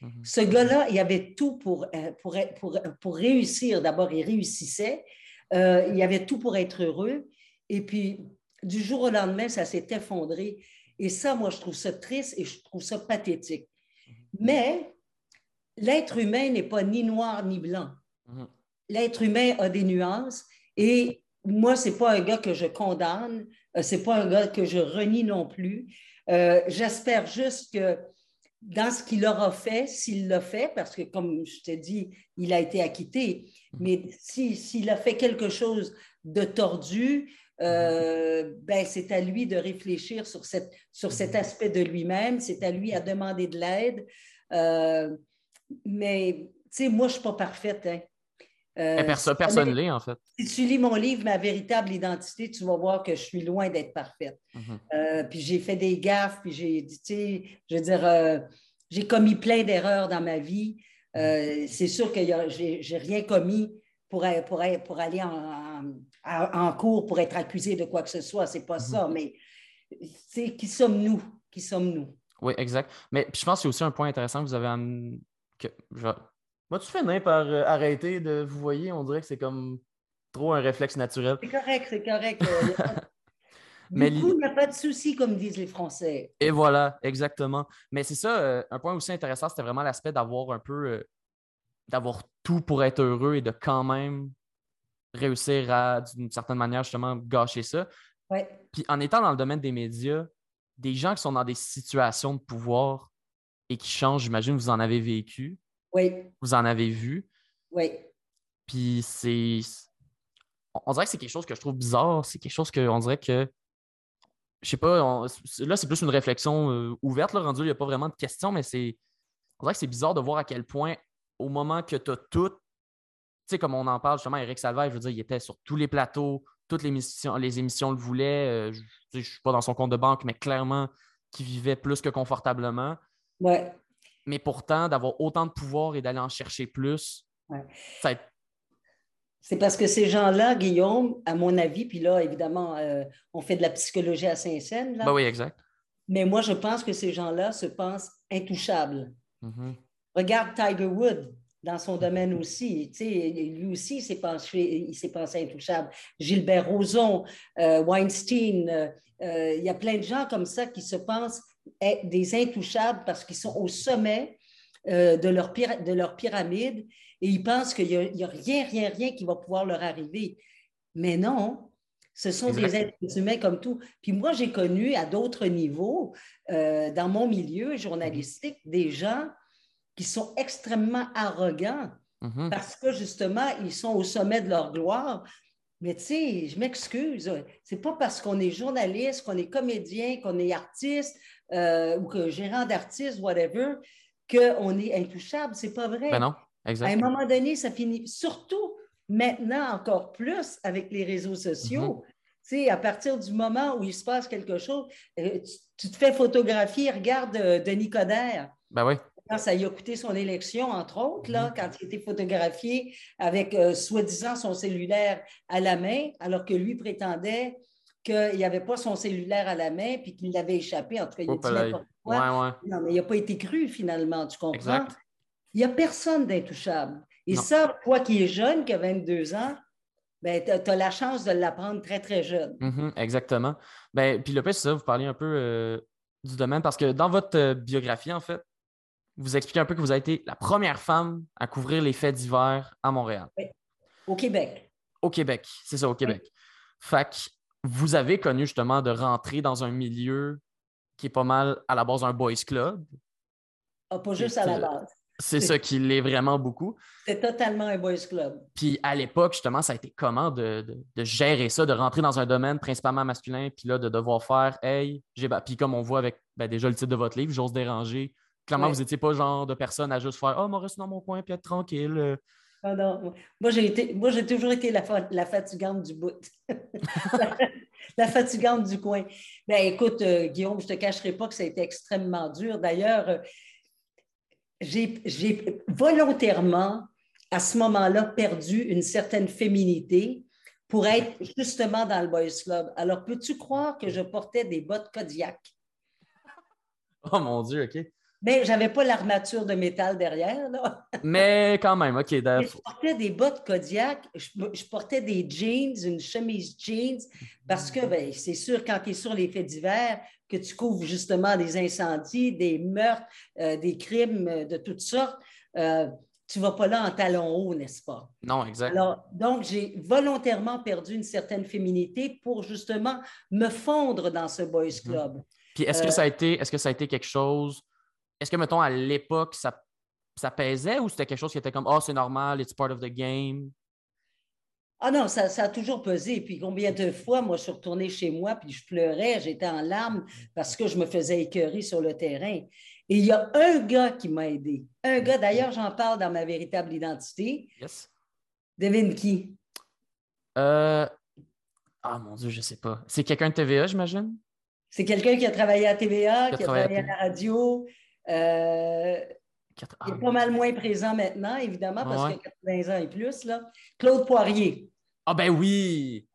Mhm. Ce gars-là, il avait tout pour, euh, pour, pour, pour réussir. D'abord, il réussissait. Euh, il avait tout pour être heureux. Et puis, du jour au lendemain, ça s'est effondré. Et ça, moi, je trouve ça triste et je trouve ça pathétique. Mais l'être humain n'est pas ni noir ni blanc. Mhm. L'être humain a des nuances et moi, ce n'est pas un gars que je condamne, euh, ce n'est pas un gars que je renie non plus. Euh, j'espère juste que dans ce qu'il aura fait, s'il l'a fait, parce que comme je t'ai dit, il a été acquitté, mhm. mais s'il a fait quelque chose de tordu, euh, ben, c'est à lui de réfléchir sur, cette, sur cet aspect de lui-même, c'est à lui à demander de l'aide. Euh, mais, tu sais, moi, je ne suis pas parfaite. Hein. Euh, personne personne l'est, en fait. Si tu lis mon livre, Ma véritable identité, tu vas voir que je suis loin d'être parfaite. Mhm. puis j'ai fait des gaffes, puis j'ai dit, tu sais, je veux dire, j'ai commis plein d'erreurs dans ma vie. C'est sûr que j'ai rien commis pour, pour, pour aller en, en, cours pour être accusé de quoi que ce soit. C'est pas ça, mhm. mais c'est qui sommes-nous? Qui sommes-nous? Oui, exact. Mais je pense qu'il y a aussi un point intéressant que vous avez amené. Que, Moi, tu fais par euh, arrêter de vous voyez? On dirait que c'est comme trop un réflexe naturel. C'est correct, c'est correct. <laughs> Euh, <laughs> Mais du coup, il n'y a pas de souci, comme disent les Français. Et voilà, exactement. Mais c'est ça, euh, un point aussi intéressant, c'était vraiment l'aspect d'avoir un peu, d'avoir tout pour être heureux et de quand même réussir à, d'une certaine manière, justement, gâcher ça. Puis en étant dans le domaine des médias, des gens qui sont dans des situations de pouvoir et qui changent, j'imagine, vous en avez vécu. Oui. Vous en avez vu. Oui. Puis c'est. On dirait que c'est quelque chose que je trouve bizarre. C'est quelque chose que on dirait que. Je sais pas, là, c'est plus une réflexion euh, ouverte, là, rendu, il n'y a pas vraiment de questions, mais c'est. On dirait que c'est bizarre de voir à quel point, au moment que tu as tout, sais, comme on en parle justement, Eric Salvaire, je veux dire, il était sur tous les plateaux, toutes les émissions, les émissions le voulaient. Euh, je ne suis pas dans son compte de banque, mais clairement, qui vivait plus que confortablement. Ouais. Mais pourtant, d'avoir autant de pouvoir et d'aller en chercher plus, ça C'est parce que ces gens-là, Guillaume, à mon avis, puis là, évidemment, euh, on fait de la psychologie à Saint-Saëns. Ben oui, exact. Mais moi, je pense que ces gens-là se pensent intouchables. Mm-hmm. Regarde Tiger Woods dans son domaine aussi. Tu sais, lui aussi, il s'est pensé, il s'est pensé intouchable. Gilbert Rozon, euh, Weinstein, euh, euh, il y a plein de gens comme ça qui se pensent être des intouchables parce qu'ils sont au sommet de, leur de leur pyramide et ils pensent qu'il n'y a, rien, rien, rien qui va pouvoir leur arriver. Mais non, ce sont des êtres humains comme tout. Puis moi, j'ai connu à d'autres niveaux, dans mon milieu journalistique, des gens qui sont extrêmement arrogants mhm. parce que justement, ils sont au sommet de leur gloire. Mais tu sais, je m'excuse, c'est pas parce qu'on est journaliste, qu'on est comédien, qu'on est artiste euh, ou que gérant d'artiste, whatever, qu'on est intouchable. C'est pas vrai. Ben non, À un moment donné, ça finit. Surtout maintenant, encore plus avec les réseaux sociaux. Mhm. sais, à partir du moment où il se passe quelque chose, euh, tu, te fais photographier, regarde euh, Denis Coderre. Ben oui. Ça lui a coûté son élection, entre autres, là, Mhm. quand il était photographié avec euh, soi-disant son cellulaire à la main, alors que lui prétendait qu'il n'y avait pas son cellulaire à la main puis qu'il l'avait échappé. En tout cas, il a dit n'importe quoi. ouais. Non, mais il n'a pas été cru finalement, tu comprends? Exact. Il n'y a personne d'intouchable. Et Non. ça, toi qui es jeune, qui a 22 ans, ben, tu as, la chance de l'apprendre très, très jeune. Mhm, exactement. Ben, puis le pire, c'est ça, vous parliez un peu euh, du domaine parce que dans votre euh, biographie, en fait, vous expliquez un peu que vous avez été la première femme à couvrir les faits divers à Montréal, Au Québec. au Québec. C'est ça, au Québec. Fait que vous avez connu justement de rentrer dans un milieu qui est pas mal à la base un boys club. Ah, pas juste à la base. C'est ça qui l'est vraiment beaucoup. C'est totalement un boys club. Puis à l'époque, justement, ça a été comment de, de- de gérer ça, de rentrer dans un domaine principalement masculin, puis là, de devoir faire Hey, j'ai. ba- Puis comme on voit avec ben, déjà le titre de votre livre, J'ose déranger. Clairement, Ouais. vous n'étiez pas le genre de personne à juste faire Oh, moi, reste dans mon coin puis être tranquille. Ah non. Moi, j'ai été, moi, j'ai toujours été la, fa- la fatigante du bout. la, <laughs> la fatigante du coin. Ben, écoute, euh, Guillaume, je ne te cacherai pas que ça a été extrêmement dur. D'ailleurs, euh, j'ai, j'ai volontairement, à ce moment-là, perdu une certaine féminité pour être justement dans le Boys Club. Alors, peux-tu croire que je portais des bottes Kodiak? Oh mon Dieu, OK. Mais je n'avais pas l'armature de métal derrière, là. <laughs> Mais quand même, OK. Mais je portais des bottes Kodiak, je, je portais des jeans, une chemise jeans, parce que ben, c'est sûr, quand tu es sur les faits divers, que tu couvres justement des incendies, des meurtres, euh, des crimes euh, de toutes sortes, euh, tu ne vas pas là en talons hauts, n'est-ce pas? Non, exact. Alors, donc, j'ai volontairement perdu une certaine féminité pour justement me fondre dans ce boys club. Puis est-ce que euh, ça a été, est-ce que ça a été quelque chose. Est-ce que, mettons, à l'époque, ça, ça pesait ou c'était quelque chose qui était comme Oh, c'est normal, it's part of the game? Ah non, ça, ça a toujours pesé. Puis combien de fois, moi, je suis retournée chez moi, puis je pleurais, j'étais en larmes parce que je me faisais écœurer sur le terrain. Et il y a un gars qui m'a aidé. Un gars, d'ailleurs, j'en parle dans ma véritable identité. Yes. Devine qui? Euh... Ah mon Dieu, je sais pas. C'est quelqu'un de TVA, j'imagine? C'est quelqu'un qui a travaillé à TVA, qui a travaillé à travaillé à la radio. Euh, il est pas mal moins présent maintenant, évidemment, parce Ouais. qu'il a 80 ans et plus. Là. Claude Poirier. Ah, ben oui!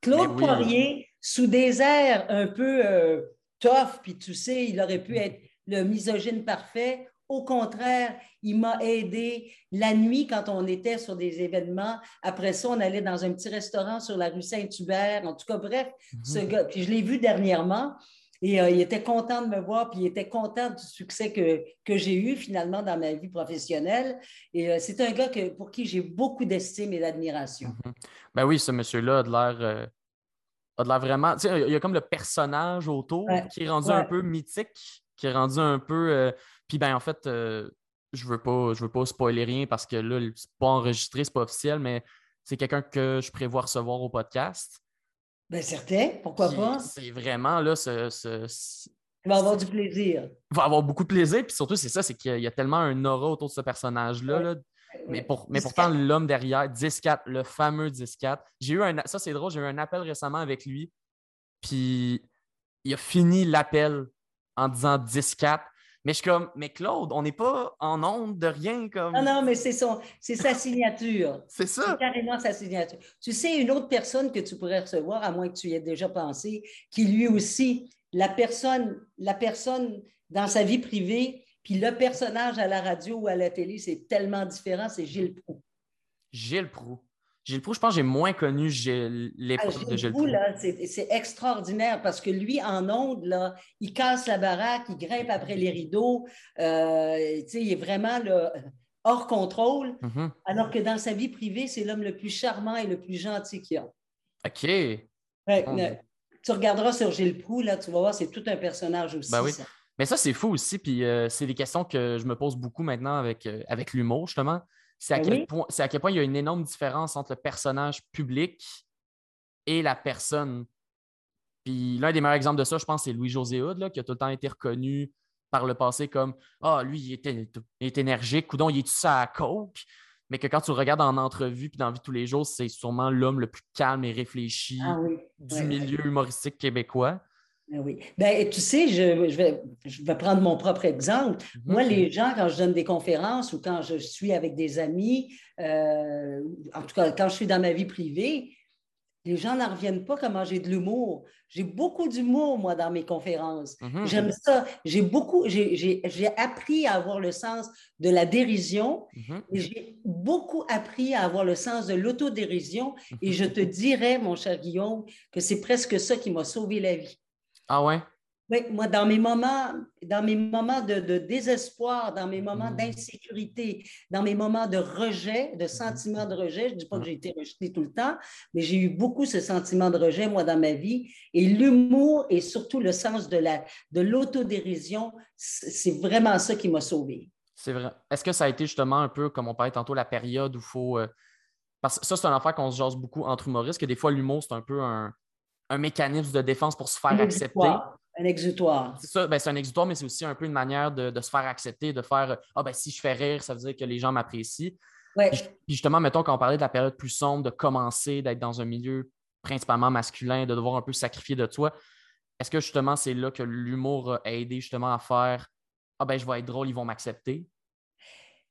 Claude oui. Poirier, sous des airs un peu euh, tough, puis tu sais, il aurait pu être le misogyne parfait. Au contraire, il m'a aidé la nuit quand on était sur des événements. Après ça, on allait dans un petit restaurant sur la rue Saint-Hubert. En tout cas, bref, ce Mhm. gars, puis je l'ai vu dernièrement et euh, il était content de me voir, puis il était content du succès que, que j'ai eu finalement dans ma vie professionnelle. Et euh, c'est un gars que, pour qui j'ai beaucoup d'estime et d'admiration. Mhm. Ben oui, ce monsieur-là a de l'air. euh, a de l'air vraiment. Tu sais, il y a comme le personnage autour Ouais. qui est rendu Ouais. un peu mythique, qui est rendu un peu. Puis ben en fait, je veux pas, je veux pas spoiler rien parce que là, c'est pas enregistré, c'est pas officiel, mais c'est quelqu'un que je prévois recevoir au podcast. Bien, certain, pourquoi Puis pas? C'est vraiment là, ce, ce- ce- Tu vas avoir du plaisir. va avoir beaucoup de plaisir. Puis surtout, c'est ça, c'est qu'il y a- il tellement un aura autour de ce personnage-là. Ouais. là. Mais, pour, mais 10-4. pourtant, l'homme derrière, 10-4, le fameux 10-4. J'ai eu un. Ça, c'est drôle, j'ai eu un appel récemment avec lui. Puis il a fini l'appel en disant 10-4. Mais je suis comme, mais Claude, on n'est pas en onde de rien comme. Non, non, mais c'est son, c'est sa signature. C'est <laughs> C'est ça. carrément sa signature. Tu sais, une autre personne que tu pourrais recevoir, à moins que tu y aies déjà pensé, qui lui aussi, la personne, la personne dans sa vie privée, puis le personnage à la radio ou à la télé, c'est tellement différent, c'est Gilles Proux. Gilles Proux. Gilles Proux, je pense que j'ai moins connu Ah, l'époque de Gilles Proux, c'est extraordinaire parce que lui, en ondes, là, il casse la baraque, il grimpe après les rideaux. euh, il est vraiment là, hors contrôle. Mhm. Alors que dans sa vie privée, c'est l'homme le plus charmant et le plus gentil qu'il y a. OK. Ouais, tu regarderas sur Gilles Proux, là, tu vas voir, c'est tout un personnage aussi. Ben oui. ça. Mais ça, c'est fou aussi. Puis euh, c'est des questions que je me pose beaucoup maintenant avec, euh, avec l'humour, justement. C'est à, Ben quel oui. point, c'est à quel point il y a une énorme différence entre le personnage public et la personne. Puis l'un des meilleurs exemples de ça, je pense, c'est Louis-José Hood, là, qui a tout le temps été reconnu par le passé comme Ah, lui, il est, il est énergique, ou donc il est tout ça à coke. mais que quand tu le regardes en entrevue puis dans la vie de tous les jours, c'est sûrement l'homme le plus calme et réfléchi Ah oui. du milieu humoristique québécois. Ben oui. Ben, tu sais, je, je vais, je vais prendre mon propre exemple. Mhm. Moi, les gens, quand je donne des conférences ou quand je suis avec des amis, euh, en tout cas, quand je suis dans ma vie privée, les gens n'en reviennent pas comment j'ai de l'humour. J'ai beaucoup d'humour, moi, dans mes conférences. Mhm. J'aime ça. J'ai beaucoup, j'ai- appris à avoir le sens de la dérision Mhm. et j'ai beaucoup appris à avoir le sens de l'autodérision. Mhm. Et je te dirais, mon cher Guillaume, que c'est presque ça qui m'a sauvé la vie. Ah ouais? Oui, moi, dans mes moments, dans mes moments de, de désespoir, dans mes moments Mm. d'insécurité, dans mes moments de rejet, de sentiment de rejet, je ne dis pas que j'ai été rejetée tout le temps, mais j'ai eu beaucoup ce sentiment de rejet, moi, dans ma vie. Et l'humour et surtout le sens de la, de l'autodérision, c'est vraiment ça qui m'a sauvée. C'est vrai. Est-ce que ça a été justement un peu, comme on parlait tantôt, la période où il faut. euh, Parce que ça, c'est une affaire qu'on se jase beaucoup entre humoristes, que des fois, l'humour, c'est un peu un, un mécanisme de défense pour se faire Un accepter. exutoire. Un exutoire. C'est ça, ben, c'est un exutoire, mais c'est aussi un peu une manière de, de se faire accepter, de faire Ah, ben si je fais rire, ça veut dire que les gens m'apprécient. Ouais. Puis, justement, mettons, quand on parlait de la période plus sombre, de commencer, d'être dans un milieu principalement masculin, de devoir un peu sacrifier de toi, est-ce que justement, c'est là que l'humour a aidé justement à faire Ah, ben je vais être drôle, ils vont m'accepter?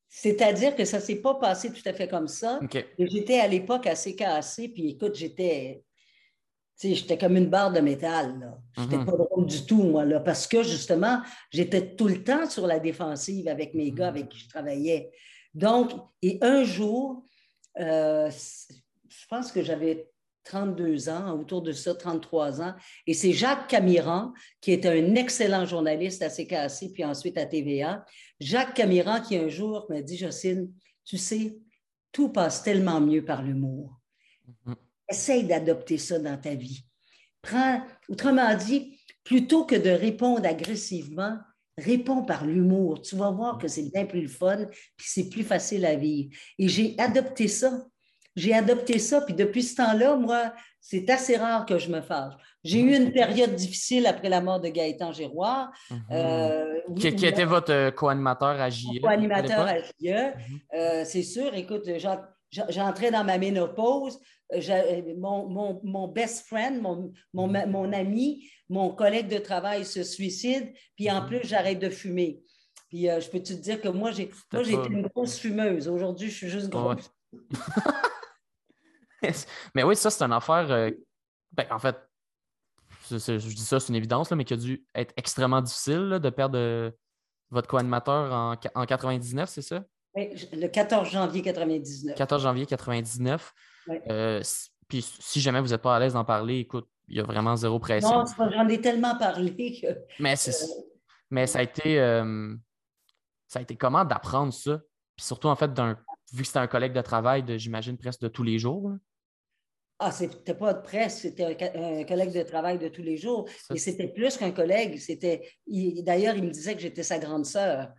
C'est-à-dire que ça ne s'est pas passé tout à fait comme ça. J'étais à l'époque assez cassée, puis écoute, j'étais, j'étais comme une barre de métal. J'étais Mhm. pas drôle du tout, moi, là, parce que justement, j'étais tout le temps sur la défensive avec mes gars avec qui je travaillais. Donc, et un jour, euh, je pense que j'avais 32 ans, autour de ça, 33 ans, et c'est Jacques Camiran, qui était un excellent journaliste à CKC, puis ensuite à TVA. Jacques Camiran qui un jour m'a dit, Jocelyne, tu sais, tout passe tellement mieux par l'humour. Mhm. Essaye d'adopter ça dans ta vie. Prends, autrement dit, plutôt que de répondre agressivement, réponds par l'humour. Tu vas voir que c'est bien plus le fun, puis c'est plus facile à vivre. Et j'ai adopté ça. J'ai adopté ça, puis depuis ce temps-là, moi, c'est assez rare que je me fâche. J'ai eu une période difficile après la mort de Gaëtan Giroir. Mhm. Euh, oui, qui, qui était votre euh, co-animateur à JE? mon animateur à? JE. Mhm. Euh, c'est sûr, écoute, j'en- j'entrais dans ma ménopause. Euh, Mon, mon- mon best friend, mon, mon, mon ami, mon collègue de travail se suicide, puis en Mhm. plus, j'arrête de fumer. Puis euh, je peux te dire que moi, j'ai moi, été une grosse fumeuse. Aujourd'hui, je suis juste Ouais. grosse. <laughs> mais oui, ça, c'est une affaire. euh, ben, en fait, je dis ça, c'est une évidence, là, mais qui a dû être extrêmement difficile là, de perdre euh, votre co-animateur en, en 99, c'est ça? Oui, Le 14 janvier 99. 14 janvier 99. Ouais. Euh, puis si jamais vous n'êtes pas à l'aise d'en parler, écoute, il y a vraiment zéro pression. Non, j'en ai tellement parlé que. <laughs> mais, c'est- mais ça a été euh, ça a été comment d'apprendre ça? Puis surtout, en fait, vu que c'était un collègue de travail, de, j'imagine, presque de tous les jours. là. Ah, c'était pas de presse, c'était un, un collègue de travail de tous les jours. Et c'était plus qu'un collègue. C'était, il- d'ailleurs, il me disait que j'étais sa grande sœur.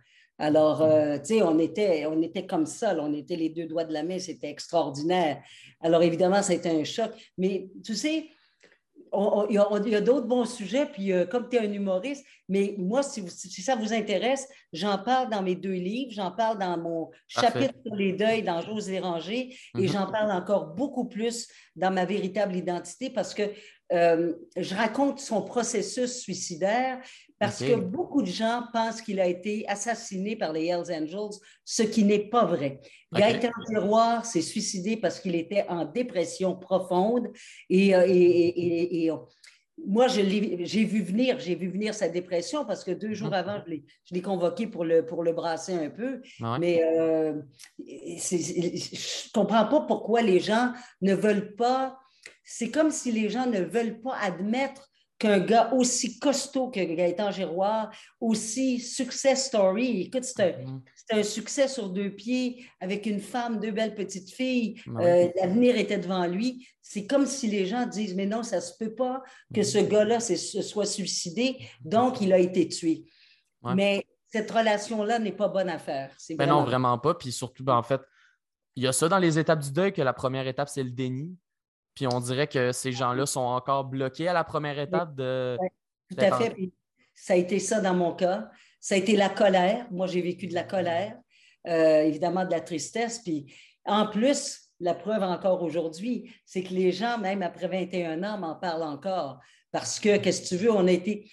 Alors, euh, tu sais, on était, on était comme ça, là, on était les deux doigts de la main, c'était extraordinaire. Alors, évidemment, ça a été un choc. Mais tu sais, il y a, d'autres bons sujets, puis euh, comme tu es un humoriste, mais moi, si, vous- si ça vous intéresse, j'en parle dans mes deux livres, j'en parle dans mon chapitre sur les deuils dans José Ranger, et Mhm. j'en parle encore beaucoup plus dans ma véritable identité parce que euh, je raconte son processus suicidaire parce que beaucoup de gens pensent qu'il a été assassiné par les Hells Angels, ce qui n'est pas vrai. Ok. Gaëtan Giroir s'est suicidé parce qu'il était en dépression profonde et, euh, et- et- et- on- moi, j'ai vu venir, j'ai vu venir sa dépression parce que deux jours Mhm. avant, je l'ai- convoqué pour le, pour le brasser un peu. Ouais? Mais euh, je ne comprends pas pourquoi les gens ne veulent pas. C'est comme si les gens ne veulent pas admettre qu'un gars aussi costaud que Gaëtan Giroir, aussi success story, écoute, c'est un, Mhm. un succès sur deux pieds avec une femme, deux belles petites filles. Ouais. euh, L'avenir était devant lui. C'est comme si les gens disent Mais non, ça ne se peut pas que ce gars-là se soit suicidé, donc il a été tué. Ouais. Mais cette relation-là n'est pas bonne à faire. Ben non, vraiment pas. Puis surtout, ben, en fait, il y a ça dans les étapes du deuil, que la première étape, c'est le déni. Puis on dirait que ces gens-là sont encore bloqués à la première étape de. Tout à fait. Puis ça a été ça dans mon cas. Ça a été la colère. Moi, j'ai vécu de la colère, euh, évidemment de la tristesse. Puis En plus, la preuve encore aujourd'hui, c'est que les gens, même après 21 ans, m'en parlent encore. Parce que, qu'est-ce que tu veux, on a été,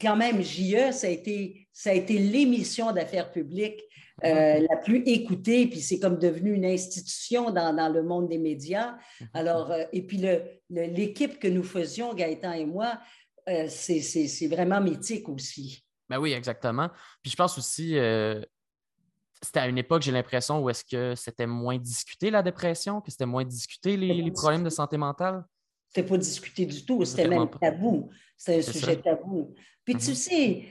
quand même, JE, ça a été, ça a été l'émission d'affaires publiques euh, la plus écoutée, puis c'est comme devenu une institution dans, le monde des médias. Alors, euh, et puis l'équipe que nous faisions, Gaëtan et moi, euh, c'est vraiment mythique aussi. Ben oui, exactement. Puis je pense aussi, c'était à une époque, j'ai l'impression, où est-ce que c'était moins discuté la dépression, que c'était moins discuté les, problèmes de santé mentale? C'était pas discuté du tout, c'était même tabou. C'était un sujet tabou. Puis tu mm-hmm. sais,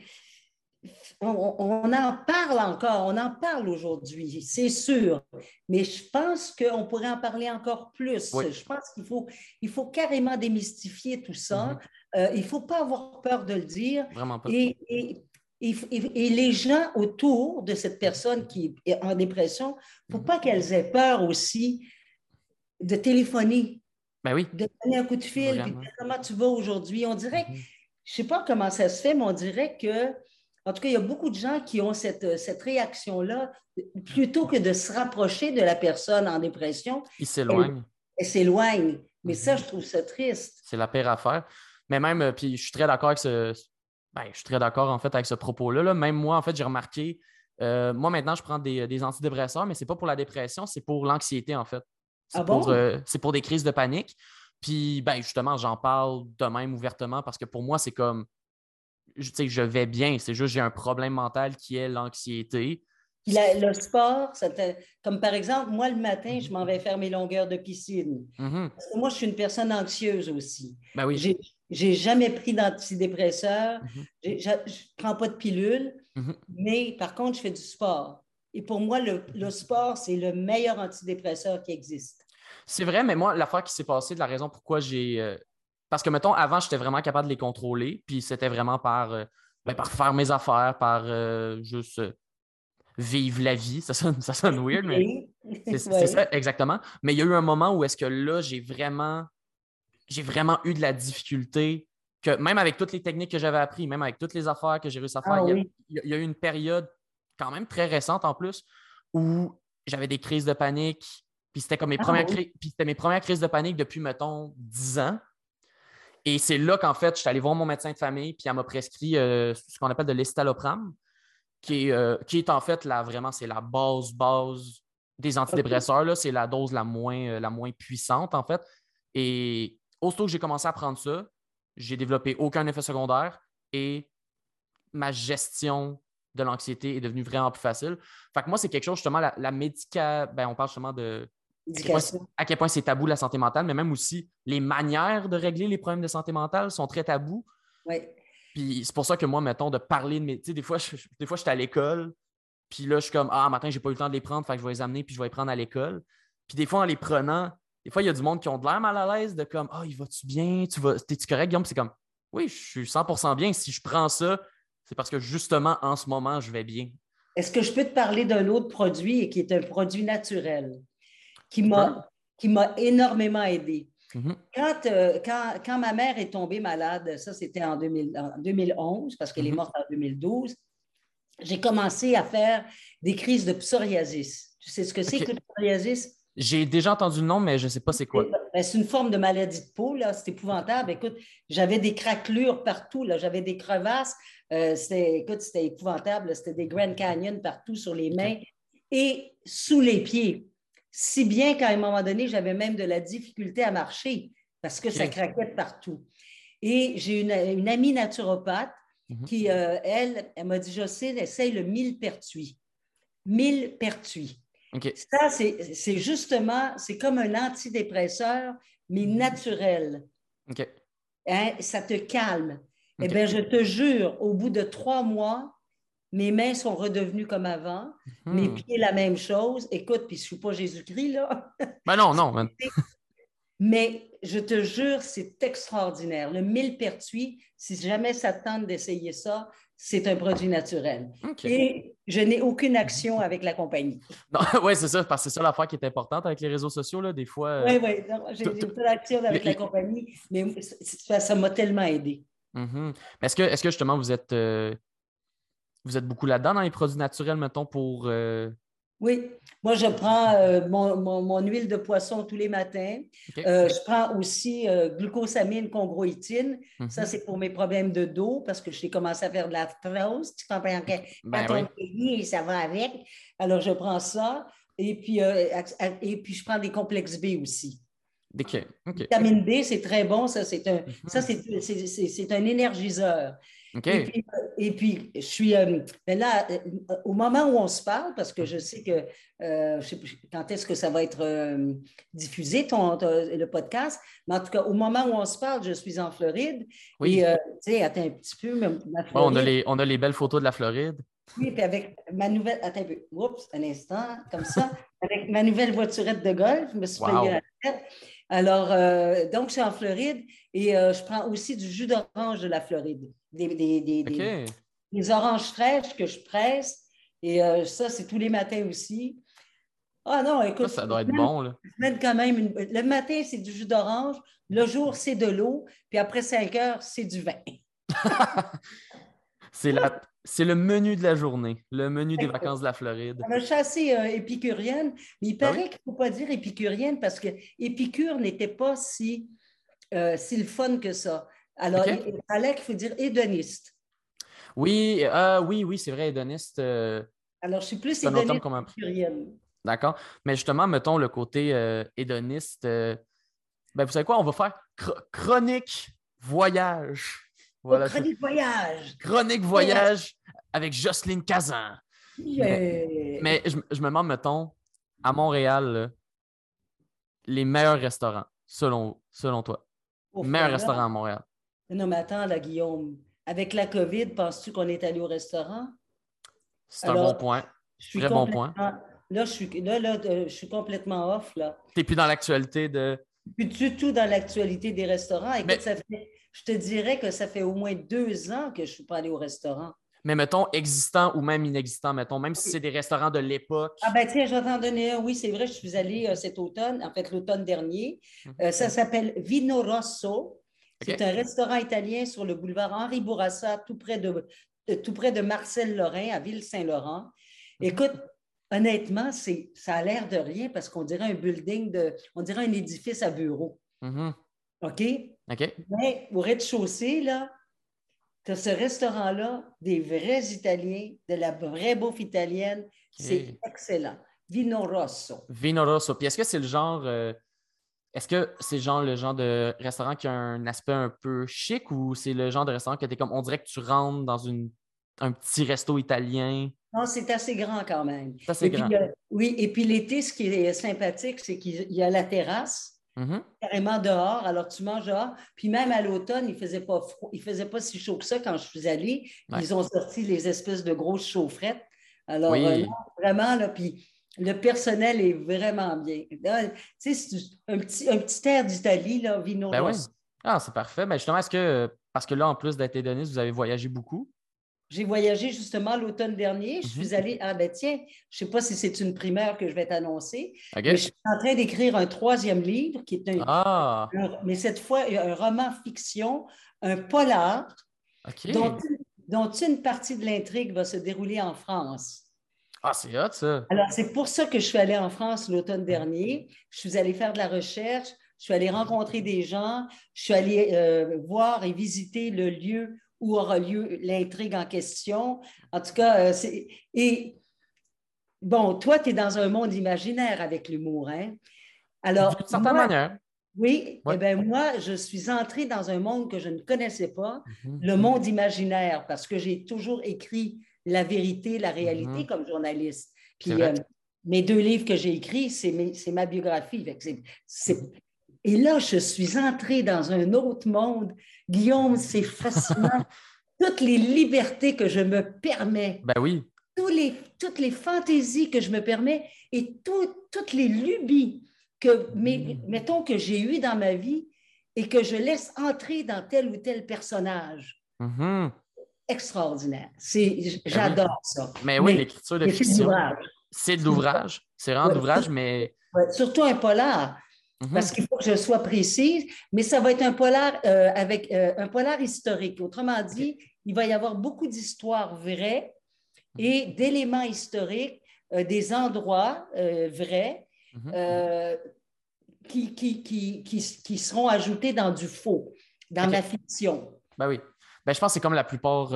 on, en parle encore, on en parle aujourd'hui, c'est sûr, mais je pense qu'on pourrait en parler encore plus. Je pense qu'il faut, il faut carrément démystifier tout ça. Mm-hmm. Euh, il ne faut pas avoir peur de le dire. Vraiment pas. Et, et, les gens autour de cette personne qui est en dépression, il ne faut pas qu'elles aient peur aussi de téléphoner. Ben oui. De donner un coup de fil, comment tu vas aujourd'hui. On dirait, mhm. je ne sais pas comment ça se fait, mais on dirait que, en tout cas, il y a beaucoup de gens qui ont cette, cette réaction-là, plutôt que de se rapprocher de la personne en dépression. Ils s'éloignent. Elles s'éloignent. Mais ça, mhm. je trouve ça triste. C'est la pire affaire. Mais même, euh, puis je suis très d'accord avec ce, ben, je suis très d'accord en fait avec ce propos-là. Même moi, en fait, j'ai remarqué, euh, moi maintenant, je prends des, antidépresseurs, mais ce n'est pas pour la dépression, c'est pour l'anxiété en fait. C'est ah pour, euh, pour, des crises de panique. Puis, ben, justement, j'en parle de même ouvertement parce que pour moi, c'est comme, je, je vais bien, c'est juste j'ai un problème mental qui est l'anxiété. le sport, comme par exemple, moi le matin, je m'en vais faire mes longueurs de piscine. Mm-hmm. moi, je suis une personne anxieuse aussi. Ben oui. J'ai jamais pris d'antidépresseur, mhm. je ne prends pas de pilule, mhm. mais par contre, je fais du sport. Et pour moi, le, sport, c'est le meilleur antidépresseur qui existe. C'est vrai, mais moi, l'affaire qui s'est passée, de la raison pourquoi j'ai. Euh, parce que, mettons, avant, j'étais vraiment capable de les contrôler, puis c'était vraiment par, euh, ben, par faire mes affaires, par euh, juste vivre la vie. Ça sonne, ça sonne weird, mais c'est <laughs> ça, exactement. Mais il y a eu un moment où est-ce que là, j'ai vraiment j'ai vraiment eu de la difficulté que même avec toutes les techniques que j'avais apprises, même avec toutes les affaires que j'ai réussi à faire, ah il, y a, eu une période quand même très récente en plus où j'avais des crises de panique. Puis c'était comme mes, ah premières c'était mes premières crises de panique depuis, mettons, 10 ans. Et c'est là qu'en fait, je suis allé voir mon médecin de famille, puis elle m'a prescrit euh, ce qu'on appelle de l'estalopram, qui est, euh, qui est en fait la, vraiment, c'est la base, base des antidépresseurs. C'est la dose la moins, euh, la moins puissante, en fait. Et aussitôt que j'ai commencé à prendre ça, j'ai développé aucun effet secondaire et ma gestion de l'anxiété est devenue vraiment plus facile. Fait que moi, c'est quelque chose, justement, la, la médica... ben, on parle justement de à quel point c'est tabou la santé mentale, mais même aussi les manières de régler les problèmes de santé mentale sont très tabous. Oui. Puis c'est pour ça que moi, mettons, de parler de mes. Tu sais, des fois, je, des fois, j'étais à l'école, puis là, je suis comme Ah, matin, j'ai pas eu le temps de les prendre, fait que je vais les amener, puis je vais les prendre à l'école. Puis des fois, en les prenant, des fois, il y a du monde qui ont de l'air mal à l'aise de comme Ah, il va-tu bien? Tu vas, t'es-tu correct, Guillaume? c'est comme Oui, je suis 100% bien. Si je prends ça, c'est parce que justement, en ce moment, je vais bien. Est-ce que je peux te parler d'un autre produit qui est un produit naturel? Qui m'a, qui m'a énormément aidé? Mm-hmm. Quand, euh, quand, quand, ma mère est tombée malade, ça c'était en, 2011 parce qu'elle est mm-hmm. morte en 2012, j'ai commencé à faire des crises de psoriasis. Tu sais ce que c'est que le psoriasis? J'ai déjà entendu le nom, mais je ne sais pas c'est quoi. Ben, c'est une forme de maladie de peau, là. C'est épouvantable. Écoute, j'avais des craquelures partout, là. J'avais des crevasses. Euh, c'était, écoute, c'était épouvantable. C'était des Grand Canyon partout sur les mains et sous les pieds. Si bien qu'à un moment donné, j'avais même de la difficulté à marcher parce que ça craquait partout. Et j'ai une, une amie naturopathe mhm. qui, euh, elle, elle m'a dit, sais, essaye le millepertuis. Millepertuis. Ça, c'est justement, c'est comme un antidépresseur, mais mhm. naturel. Hein, ça te calme. Eh bien, je te jure, au bout de trois mois, mes mains sont redevenues comme avant, mhm. mes pieds la même chose. Écoute, puis je ne suis pas Jésus-Christ, là. <laughs> Ben non, non. Mais je te jure, c'est extraordinaire. Le millepertuis, si jamais ça tente d'essayer ça, c'est un produit naturel. Et je n'ai aucune action avec la compagnie. <laughs> Oui, c'est ça, parce que c'est ça l'affaire qui est importante avec les réseaux sociaux. Là, des fois. Oui, oui, j'ai aucune action avec la compagnie, mais ça m'a tellement aidé. Mm-hmm. Est-ce que, est que justement vous êtes, euh, vous êtes beaucoup là-dedans dans les produits naturels, mettons, pour. Euh, Oui, moi je prends euh, mon, huile de poisson tous les matins. Euh, je prends aussi glucosamine, chondroïtine. Ça, mhm. c'est pour mes problèmes de dos parce que j'ai commencé à faire de la l'arthrose. Tu comprends que ben quand oui. ça va avec. Alors, je prends ça. Et puis, et puis, je prends des complexes B aussi. OK. Vitamine D, c'est très bon. Ça, c'est un, ça, mhm. c'est un énergiseur. Et, puis, je suis euh, ben là, euh, au moment où on se parle, parce que je sais que euh, je sais quand est-ce que ça va être diffusé, ton, le podcast, mais en tout cas, au moment où on se parle, je suis en Floride. Oui. Et, tu sais, attends un petit peu. on, a les, on a les belles photos de la Floride. Oui, puis avec ma nouvelle. Attends un peu. Oups, un instant, comme ça. avec ma nouvelle voiturette de golf, je me suis wow. la tête. Alors, donc, je suis en Floride et je prends aussi du jus d'orange de la Floride des, des, oranges fraîches que je presse. Et euh, ça, c'est tous les matins aussi. Ah non, écoute. Ça, doit être bon, là. quand même Le matin, c'est du jus d'orange. Le jour, c'est de l'eau. Puis après 5 heures, c'est du vin. <laughs> c'est la... C'est le menu de la journée, le menu des vacances de la Floride. Je suis assez euh, épicurienne, mais il ah paraît qu'il ne faut pas dire épicurienne parce que épicure n'était pas si, euh, si le fun que ça. Alors, il fallait qu'il faut dire hédoniste. Oui, euh, oui, oui, c'est vrai, hédoniste. Euh, Alors, je suis plus hédoniste D'accord. Mais justement, mettons le côté hédoniste. ben, vous savez quoi? On va faire chronique voyage. Voilà, chronique voyage. Chronique voyage avec Jocelyne Kazan. Mais, je, me demande, mettons, à Montréal, les meilleurs restaurants, selon, selon toi? meilleurs restaurants à Montréal. Non, mais attends, là, Guillaume, avec la COVID, penses-tu qu'on est allé au restaurant? C'est un bon point. Très bon point. Là, je suis, là, là, euh, je suis complètement off. Tu n'es plus dans l'actualité de. Plus du tout dans l'actualité des restaurants. Écoute, ça fait, je te dirais que ça fait au moins deux ans que je ne suis pas allé au restaurant. Mais mettons existant ou même inexistant, mettons, même si c'est des restaurants de l'époque. Ah ben tiens, je vais t'en donner un. Oui, c'est vrai, je suis allée euh, cet automne, en fait l'automne dernier. Mhm. Euh, ça s'appelle Vino Rosso. C'est un restaurant italien sur le boulevard Henri Bourassa, tout près de, tout près de Marcel Lorrain, à Ville-Saint-Laurent. Mhm. Écoute, honnêtement, ça a l'air de rien parce qu'on dirait un building, de, on dirait un édifice à bureau. Mhm. OK? OK? Mais au rez-de-chaussée, là, tu as ce restaurant-là, des vrais Italiens, de la vraie bouffe italienne. C'est excellent. Vino Rosso. Vino Rosso. Puis est-ce que c'est le genre. Euh, est-ce que c'est genre le genre de restaurant qui a un aspect un peu chic ou c'est le genre de restaurant que tu comme on dirait que tu rentres dans une, un petit resto italien? Non, c'est assez grand quand même. C'est assez grand. Euh, oui, et puis l'été, ce qui est sympathique, c'est qu'il y a la terrasse, mm-hmm. carrément dehors. Alors tu manges dehors. Puis même à l'automne, il ne faisait pas il faisait pas si chaud que ça quand je suis allée. Ils ont sorti les espèces de grosses chaufferettes. Alors, euh, vraiment, là, puis le personnel est vraiment bien. Tu sais, c'est un petit, un petit air d'Italie, là, Vino ben oui. Ah, c'est parfait. Mais justement, est-ce que, parce que là, en plus d'être hédoniste, vous avez voyagé beaucoup? J'ai voyagé justement l'automne dernier. Je suis mhm. allée, ah ben tiens, je ne sais pas si c'est une primeur que je vais t'annoncer, mais je suis en train d'écrire un troisième livre qui est un, ah. mais cette fois un roman fiction, un polar, dont, dont une partie de l'intrigue va se dérouler en France. Ah, c'est hot, ça. Alors, c'est pour ça que je suis allée en France l'automne dernier. Je suis allée faire de la recherche, je suis allée rencontrer des gens, je suis allée euh, voir et visiter le lieu où aura lieu l'intrigue en question. En tout cas, euh, c'est. Et bon, toi, tu es dans un monde imaginaire avec l'humour, hein? Alors. D'une certaine manière. Oui, eh bien, moi, je suis entrée dans un monde que je ne connaissais pas, mhm. le monde imaginaire, parce que j'ai toujours écrit la vérité, la réalité mm-hmm. comme journaliste. Puis euh, mes deux livres que j'ai écrits, c'est ma biographie. Et là, je suis entrée dans un autre monde. Guillaume, c'est fascinant. <laughs> Toutes les libertés que je me permets. Ben oui. Tous les, toutes les fantaisies que je me permets et toutes les lubies que, mm-hmm. mettons, que j'ai eues dans ma vie et que je laisse entrer dans tel ou tel personnage. Mm-hmm extraordinaire. C'est, j'adore ça. Mais oui, l'écriture de fiction, c'est de l'ouvrage. C'est vraiment de l'ouvrage, mais... surtout un polar, mhm. parce qu'il faut que je sois précise, mais ça va être un polar euh, avec euh, un polar historique. Autrement dit, il va y avoir beaucoup d'histoires vraies et mhm. d'éléments historiques des endroits vrais mhm. qui, qui, qui, qui, seront ajoutés dans du faux, dans la fiction. Ben oui. Ben, je pense que c'est comme la plupart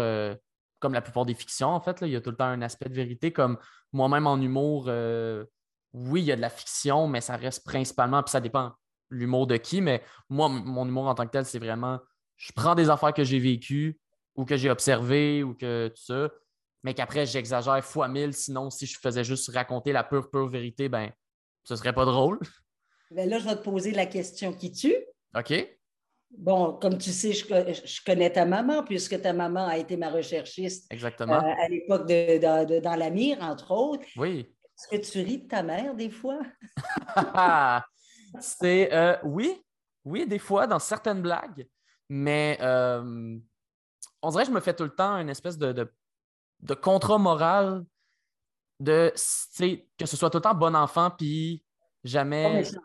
comme la plupart des fictions, en fait. Là, il y a tout le temps un aspect de vérité. Comme moi-même en humour, euh, oui, il y a de la fiction, mais ça reste principalement, puis ça dépend l'humour de qui, mais moi, mon humour en tant que tel, c'est vraiment je prends des affaires que j'ai vécues ou que j'ai observées ou que tout ça, mais qu'après, j'exagère fois mille. Sinon, si je faisais juste raconter la pure, pure vérité, ben, ce serait pas drôle. <laughs> Ben là, je vais te poser la question qui tue. OK. Bon, comme tu sais, je, connais ta maman, puisque ta maman a été ma recherchiste Exactement. Euh, à l'époque de, dans la mire, entre autres. Oui. Est-ce que tu ris de ta mère des fois? <laughs> C'est euh, oui, oui, des fois, dans certaines blagues, mais euh, on dirait que je me fais tout le temps une espèce de, de, contrat moral de que ce soit tout le temps bon enfant, puis jamais. Pas méchant.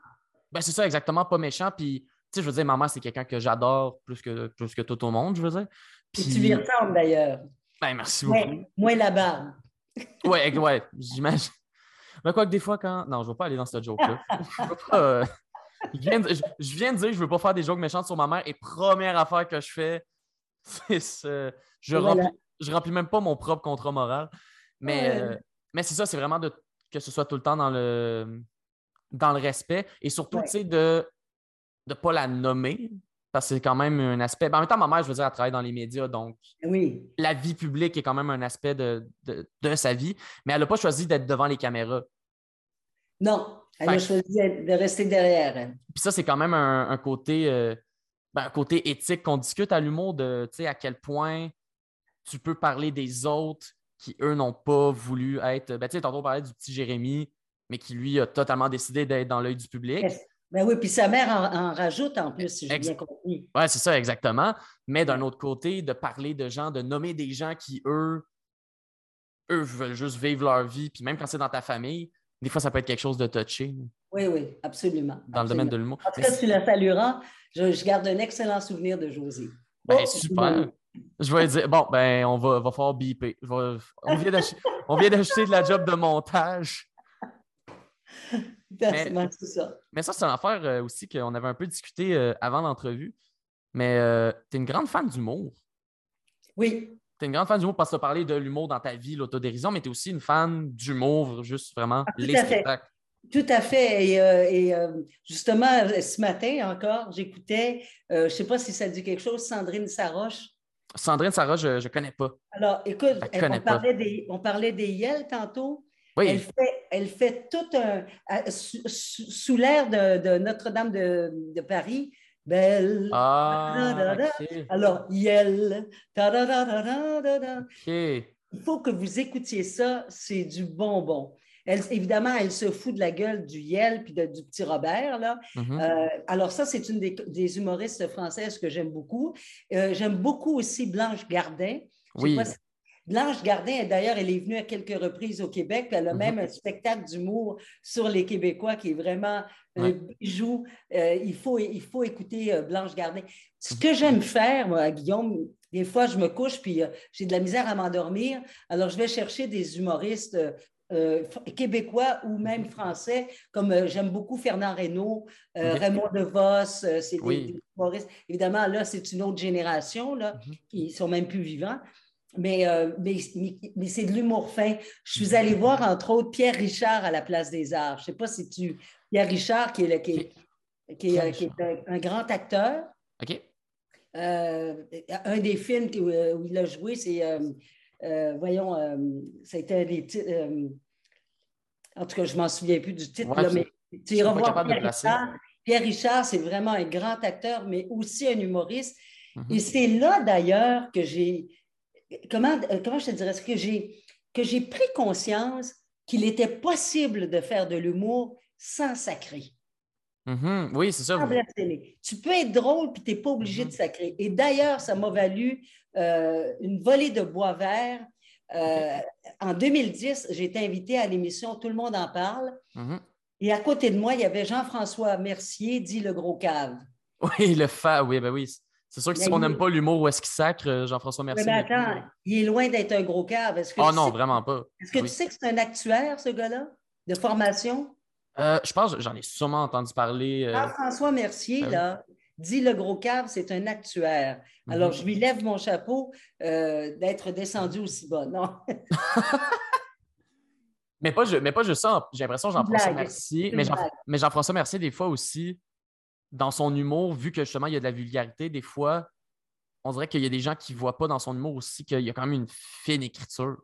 Ben, c'est ça, exactement, pas méchant, puis sais, je veux dire, maman, c'est quelqu'un que j'adore plus que, plus que tout au monde, je veux dire. Puis... tu lui ressembles d'ailleurs. Ben, merci beaucoup. Moins, la barbe. ouais, ouais, j'imagine. Mais quoi que des fois, quand. Non, je ne veux pas aller dans ce joke-là. Euh, je, viens de... je, viens de dire que je ne veux pas faire des jokes méchantes sur ma mère et première affaire que je fais, <laughs> c'est ce. Je, remplis... je remplis même pas mon propre contrat moral. Mais, euh, mais c'est ça, c'est vraiment de... que ce soit tout le temps dans le, dans le respect et surtout, tu sais, de ne pas la nommer, parce que c'est quand même un aspect. Ben, en même temps, ma mère, je veux dire, elle travaille dans les médias, donc oui. la vie publique est quand même un aspect de, sa vie, mais elle n'a pas choisi d'être devant les caméras. Non, elle a choisi de rester derrière. Puis ça, c'est quand même un, côté, euh, ben, un côté éthique qu'on discute à l'humour de à quel point tu peux parler des autres qui, eux, n'ont pas voulu être. Ben, tu sais, tantôt, on parlait du petit Jérémy, mais qui, lui, a totalement décidé d'être dans l'œil du public. Ben oui, puis sa mère en, rajoute en plus, si j'ai bien compris. Oui, c'est ça, exactement. Mais d'un autre côté, de parler de gens, de nommer des gens qui, eux, eux veulent juste vivre leur vie, puis même quand c'est dans ta famille, des fois, ça peut être quelque chose de touché. Oui, oui, absolument. Dans le domaine de l'humour. En tout cas, tu la salueras. Je, garde un excellent souvenir de Josie. Ben, oh, super. Je vais dire, bon, ben, on va, va faire biper. on vient d'acheter de la job de montage. <laughs> mais, ça. Mais ça, c'est une affaire euh, aussi qu'on avait un peu discuté euh, avant l'entrevue. Mais euh, tu es une grande fan d'humour. Oui. Tu es une grande fan d'humour parce que tu as parlé de l'humour dans ta vie, l'autodérision, mais tu es aussi une fan d'humour, juste vraiment ah, les spectacles. Tout à fait. Et, justement, ce matin encore, j'écoutais, je ne sais pas si ça dit quelque chose, Sandrine Saroche. Sandrine Saroche, je ne connais pas. Alors, écoute, on, parlait des, on parlait des Yel tantôt. Elle, fait, elle fait tout un. Sous, l'air de, Notre-Dame de, Paris, Belle. Ah, Alors, Yel. Il faut que vous écoutiez ça, c'est du bonbon. Elle, évidemment, elle se fout de la gueule du Yel puis du petit Robert. Là. Mm-hmm. Euh, alors, ça, c'est une des, humoristes françaises que j'aime beaucoup. Euh, j'aime beaucoup aussi Blanche Gardin. Oui. Blanche Gardin, d'ailleurs, elle est venue à quelques reprises au Québec. Elle a mhm. même un spectacle d'humour sur les Québécois qui est vraiment un bijou. Euh, il, faut, il faut écouter euh, Blanche Gardin. Ce que j'aime faire, moi, Guillaume, des fois, je me couche puis euh, j'ai de la misère à m'endormir. Alors, je vais chercher des humoristes québécois ou même français, comme j'aime beaucoup Fernand Reynaud, Raymond DeVos, c'est des, humoristes. Évidemment, là, c'est une autre génération, là, mhm. qui sont même plus vivants. Euh, mais, mais, c'est de l'humour fin. Je suis allée voir, entre autres, Pierre Richard à la Place des Arts. Je ne sais pas si tu... Pierre Richard, qui est, qui est, un, grand acteur. OK. Euh, un des films euh, où, il a joué, c'est... voyons, ça a été un des en tout cas, je ne m'en souviens plus du titre, mais tu iras voir Pierre Richard. Pierre Richard, c'est vraiment un grand acteur, mais aussi un humoriste. Mm-hmm. Et c'est là, d'ailleurs, que j'ai comment, euh, comment je te dirais, que j'ai, que j'ai pris conscience qu'il était possible de faire de l'humour sans sacrer. Mm-hmm. Oui, c'est ça. Tu peux être drôle puis tu n'es pas obligé de mm-hmm. sacrer. Et d'ailleurs, ça m'a valu euh, une volée de bois vert. Euh, en 2010, j'ai été invitée à l'émission Tout le monde en parle. Mm-hmm. Et à côté de moi, il y avait Jean-François Mercier, dit le gros cave. Oui, le fa, oui, ben oui. C'est sûr que si on n'aime pas l'humour où est-ce qu'il sacre, euh, Jean-François Mercier. Mais attends, il est loin d'être un gros cave. Oh non, vraiment pas. Est-ce que tu sais que c'est un actuaire, ce gars-là, de formation? Euh, je pense, j'en ai sûrement entendu parler. Euh... Jean-François Mercier, ben là, dit le gros cave, c'est un actuaire. Alors, mhm. je lui lève mon chapeau euh, d'être descendu aussi bas. Non? <laughs> mais, pas, mais pas juste ça. J'ai l'impression Jean-François Mercier. Mais Jean-François Mercier, des fois aussi, dans son humour, vu que justement il y a de la vulgarité, des fois, on dirait qu'il y a des gens qui ne voient pas dans son humour aussi qu'il y a quand même une fine écriture.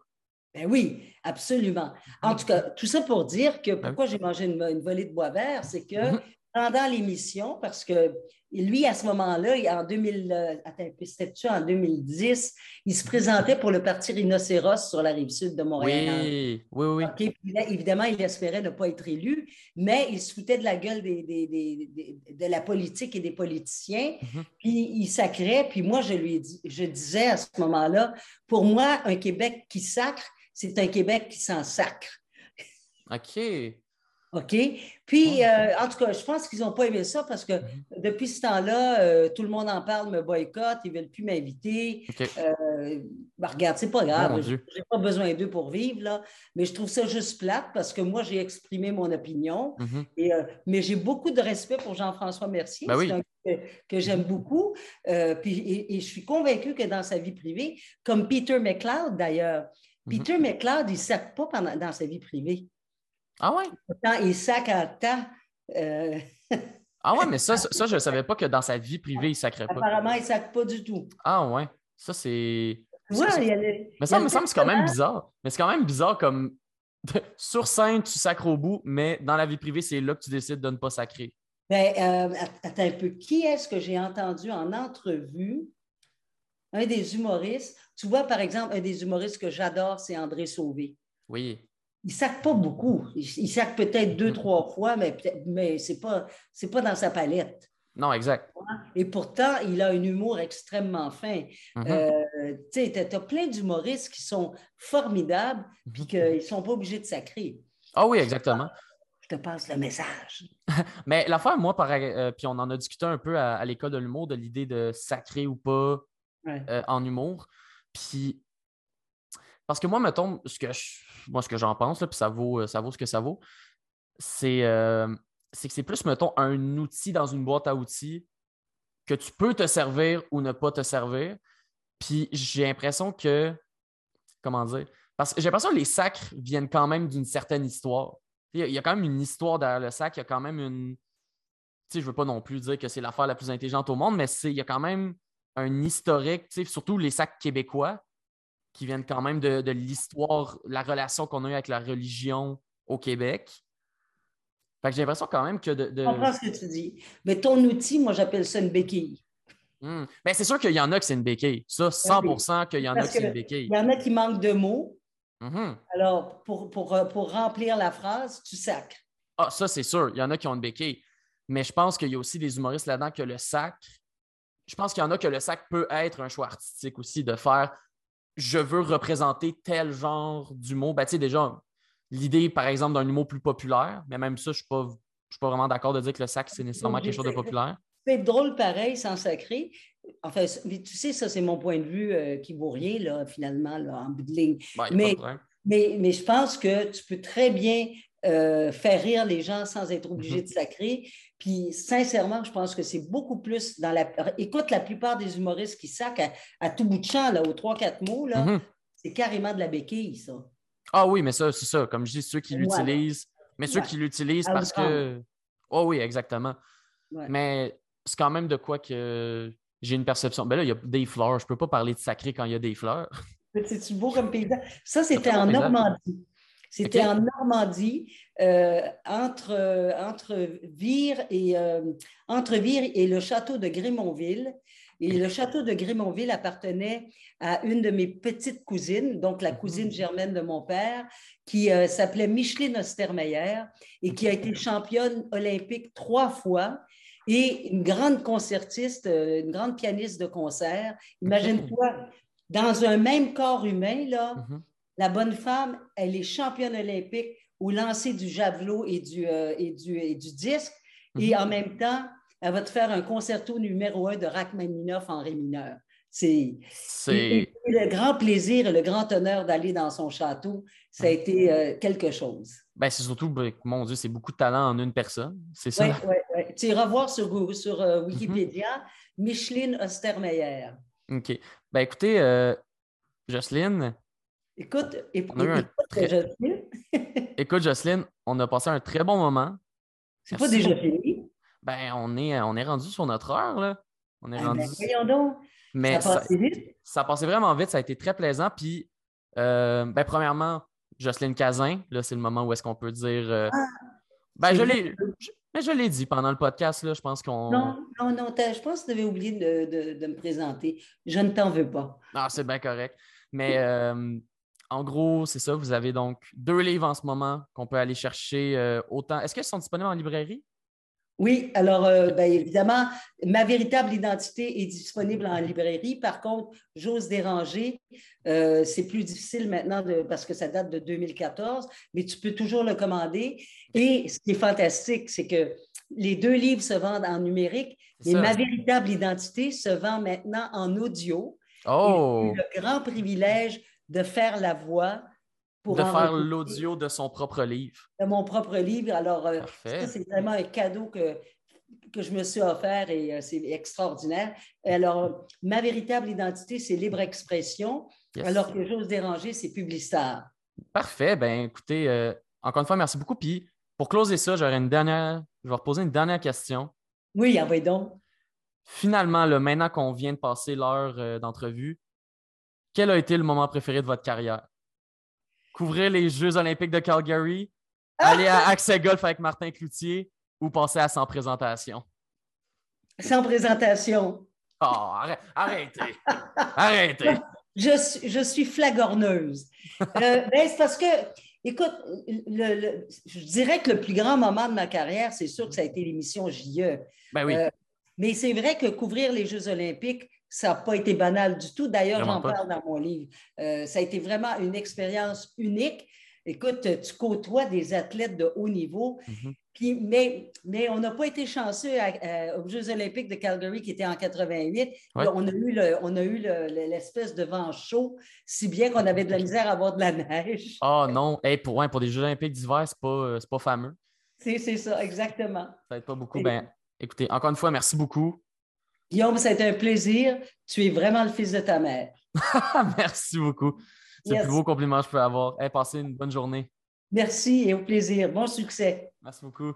Ben oui, absolument. En tout cas, tout ça pour dire que ben pourquoi j'ai mangé une, volée de bois vert, c'est que mm-hmm pendant l'émission, parce que lui, à ce moment-là, en 2000, euh, en 2010, il se présentait pour le parti Rhinocéros sur la rive sud de Montréal. Oui, oui, oui. évidemment, il espérait ne pas être élu, mais il se foutait de la gueule de la politique et des politiciens, mhm. puis il sacrait, puis moi, je lui je disais à ce moment-là, pour moi, un Québec qui sacre, c'est un Québec qui s'en sacre. OK. OK? Puis, euh, en tout cas, je pense qu'ils n'ont pas aimé ça parce que mhm. depuis ce temps-là, euh, tout le monde en parle, me boycotte, ils ne veulent plus m'inviter. Euh, ben, regarde, c'est pas grave, je n'ai pas besoin d'eux pour vivre, là. Mais je trouve ça juste plate parce que moi, j'ai exprimé mon opinion. Mhm. et, mais j'ai beaucoup de respect pour Jean-François Mercier. Ben un que, que j'aime beaucoup. puis, et, je suis convaincue que dans sa vie privée, comme Peter McLeod d'ailleurs, mhm. Peter McLeod, il ne sac pas pendant, dans sa vie privée. Ah ouais? Pourtant, il sac en temps. Euh, <laughs> ah ouais, mais ça, ça, je ne savais pas que dans sa vie privée, il ne sacrait pas. Apparemment, il ne sac pas du tout. Ah ouais. Ça, c'est. Ouais, il y a Mais ça me semble que c'est quand même bizarre. Mais c'est quand même bizarre comme <laughs> sur scène, tu sacres au bout, mais dans la vie privée, c'est là que tu décides de ne pas sacrer. Ben, euh, attends un peu. Qui est-ce que j'ai entendu en entrevue? Un des humoristes. Tu vois, par exemple, un des humoristes que j'adore, c'est André Sauvé. Oui il sac pas beaucoup. Il, sac peut-être deux, mm-hmm. trois fois, mais, mais ce n'est pas, pas dans sa palette. Non, exact. Et pourtant, il a un humour extrêmement fin. Mm-hmm. Euh, tu as plein d'humoristes qui sont formidables puis mm-hmm. qu'ils ne sont pas obligés de sacrer. Ah oui, exactement. Je te passe le message. <laughs> mais l'affaire, moi, euh, puis on en a discuté un peu à, l'école de l'humour, de l'idée de sacrer ou pas euh, en humour. Puis parce que moi, mettons, ce que moi, ce que j'en pense, puis ça vaut, euh, ça vaut ce que ça vaut, euh, c'est que c'est plus, mettons, un outil dans une boîte à outils que tu peux te servir ou ne pas te servir. Puis j'ai l'impression que, comment dire, parce que j'ai l'impression que les sacres viennent quand même d'une certaine histoire. Il y, a, quand même une histoire derrière le sac, il y a quand même une. Tu sais, je veux pas non plus dire que c'est l'affaire la plus intelligente au monde, mais il y a quand même un historique, surtout les sacs québécois qui viennent quand même de, l'histoire, la relation qu'on a eue avec la religion au Québec. Fait que j'ai l'impression quand même que de, Je comprends ce que tu dis. Mais ton outil, moi, j'appelle ça une béquille. Hmm. Ben, c'est sûr qu'il y en a qui c'est une béquille. Ça, 100% ben qu'il y en a qui c'est une béquille. Il y en a qui manquent de mots. Mm-hmm. Alors, pour, pour, pour, remplir la phrase, tu sacres. Ah, ça, c'est sûr. Il y en a qui ont une béquille. Mais je pense qu'il y a aussi des humoristes là-dedans que le sac. Je pense qu'il y en a que le sac peut être un choix artistique aussi, de faire je veux représenter tel genre d'humour. Ben, tu sais, déjà, l'idée, par exemple, d'un humour plus populaire, mais même ça, je ne suis, pas, suis pas vraiment d'accord de dire que le sac, c'est nécessairement quelque chose de populaire. C'est drôle pareil, sans sacré. Enfin, tu sais, ça, c'est mon point de vue euh, qui vaut rien, là, finalement, là, en bout de ligne. Ben, mais, mais, mais, je pense que tu peux très bien euh, faire rire les gens sans être obligé mm-hmm. de sacrer. Puis, sincèrement, je pense que c'est beaucoup plus dans la. Écoute, la plupart des humoristes qui sacrent à, tout bout de champ, là, aux trois, quatre mots, là, mm-hmm. c'est carrément de la béquille, ça. Ah oui, mais ça, c'est ça. Comme je dis, ceux qui l'utilisent. Mais ceux qui l'utilisent parce que. Oh oui, exactement. Mais c'est quand même de quoi que j'ai une perception. Ben là, il y a des fleurs. Je ne peux pas parler de sacré quand il y a des fleurs. C'est-tu beau comme paysage? Ça, c'était en Normandie. C'était en Normandie, euh, entre, entre, Vire et, euh, entre Vire et le château de Grémonville. Et le château de Grémonville appartenait à une de mes petites cousines, donc la cousine mhm. germaine de mon père, qui euh, s'appelait Micheline Ostermeyer et qui a été championne olympique trois fois et une grande concertiste, une grande pianiste de concert. Imagine-toi, dans un même corps humain, là, mhm. La bonne femme, elle est championne olympique au lancer du javelot et du, euh, et du, et du disque. Et mhm. en même temps, elle va te faire un concerto numéro un de Rachmaninoff en ré mineur. C'est le grand plaisir et le grand honneur d'aller dans son château. Ça a été euh, quelque chose. Ben, c'est surtout, ben, mon Dieu, c'est beaucoup de talent en une personne. C'est ça? Oui, oui, oui. Tu iras voir sur, sur euh, mhm. Wikipédia Micheline Ostermeyer. OK. Ben, écoutez, euh, Jocelyne. Écoute, écoute, Jocelyne. <laughs> écoute, Jocelyne, on a passé un très bon moment. C'est pas déjà fini? Ben, on est, on est rendu sur notre heure, là. On est ah, rendu. Ben, voyons donc. Mais ça, passé vite. ça a passé vraiment vite, ça a été très plaisant. Puis, euh, ben, premièrement, Jocelyne Cazin, là, c'est le moment où est-ce qu'on peut dire. Euh, ah, ben, je l'ai. Mais je l'ai dit pendant le podcast, là, je pense qu'on. Non, non, non, je pense que tu avais oublié de, me présenter. Je ne t'en veux pas. Non, c'est bien correct. Mais euh, en gros, c'est ça. Vous avez donc deux livres en ce moment qu'on peut aller chercher autant. Est-ce qu'ils sont disponibles en librairie? Oui, alors euh, ben, évidemment, ma véritable identité est disponible en librairie. Par contre, j'ose déranger. Euh, c'est plus difficile maintenant parce que ça date de 2014, mais tu peux toujours le commander. Et ce qui est fantastique, c'est que les deux livres se vendent en numérique, mais ma véritable identité se vend maintenant en audio. Oh! le grand privilège de faire la voix de faire l'audio de son propre livre. De mon propre livre. Alors, euh, ça, c'est vraiment un cadeau que, que je me suis offert et euh, c'est extraordinaire. Alors, ma véritable identité, c'est libre expression, alors que j'ose déranger, c'est publicitaire. Parfait. Ben, écoutez, euh, encore une fois, merci beaucoup. Puis, pour closer ça, j'aurais une dernière, je vais reposer une dernière question. Oui, envoyez donc. Finalement, là, maintenant qu'on vient de passer l'heure d'entrevue, quel a été le moment préféré de votre carrière? couvrir les Jeux olympiques de Calgary, aller à Accès Golf avec Martin Cloutier ou passer à Sans présentation? Sans présentation. Oh, arrêtez. arrêtez. Je, je, suis flagorneuse. Euh, ben, c'est parce que, écoute, le, je dirais que le plus grand moment de ma carrière, c'est sûr que ça a été l'émission JE. Ben oui. Euh, mais c'est vrai que couvrir les Jeux olympiques, ça n'a pas été banal du tout. D'ailleurs, j'en parle dans mon livre. Euh, ça a été vraiment une expérience unique. Écoute, tu côtoies des athlètes de haut niveau. Mhm. Puis, mais, mais on n'a pas été chanceux aux Jeux olympiques de Calgary qui étaient en 88. on a eu, on a eu l'espèce de vent chaud, si bien qu'on avait de la misère à avoir de la neige. Oh non, pour, pour des Jeux olympiques d'hiver, ce n'est pas, pas fameux. C'est ça, exactement. Ça n'aide pas beaucoup. Ben, écoutez, encore une fois, merci beaucoup. Guillaume, ça a été un plaisir. Tu es vraiment le fils de ta mère. <laughs> Merci beaucoup. C'est le plus beau compliment que je peux avoir. Hey, passez une bonne journée. Merci et au plaisir. Bon succès. Merci beaucoup.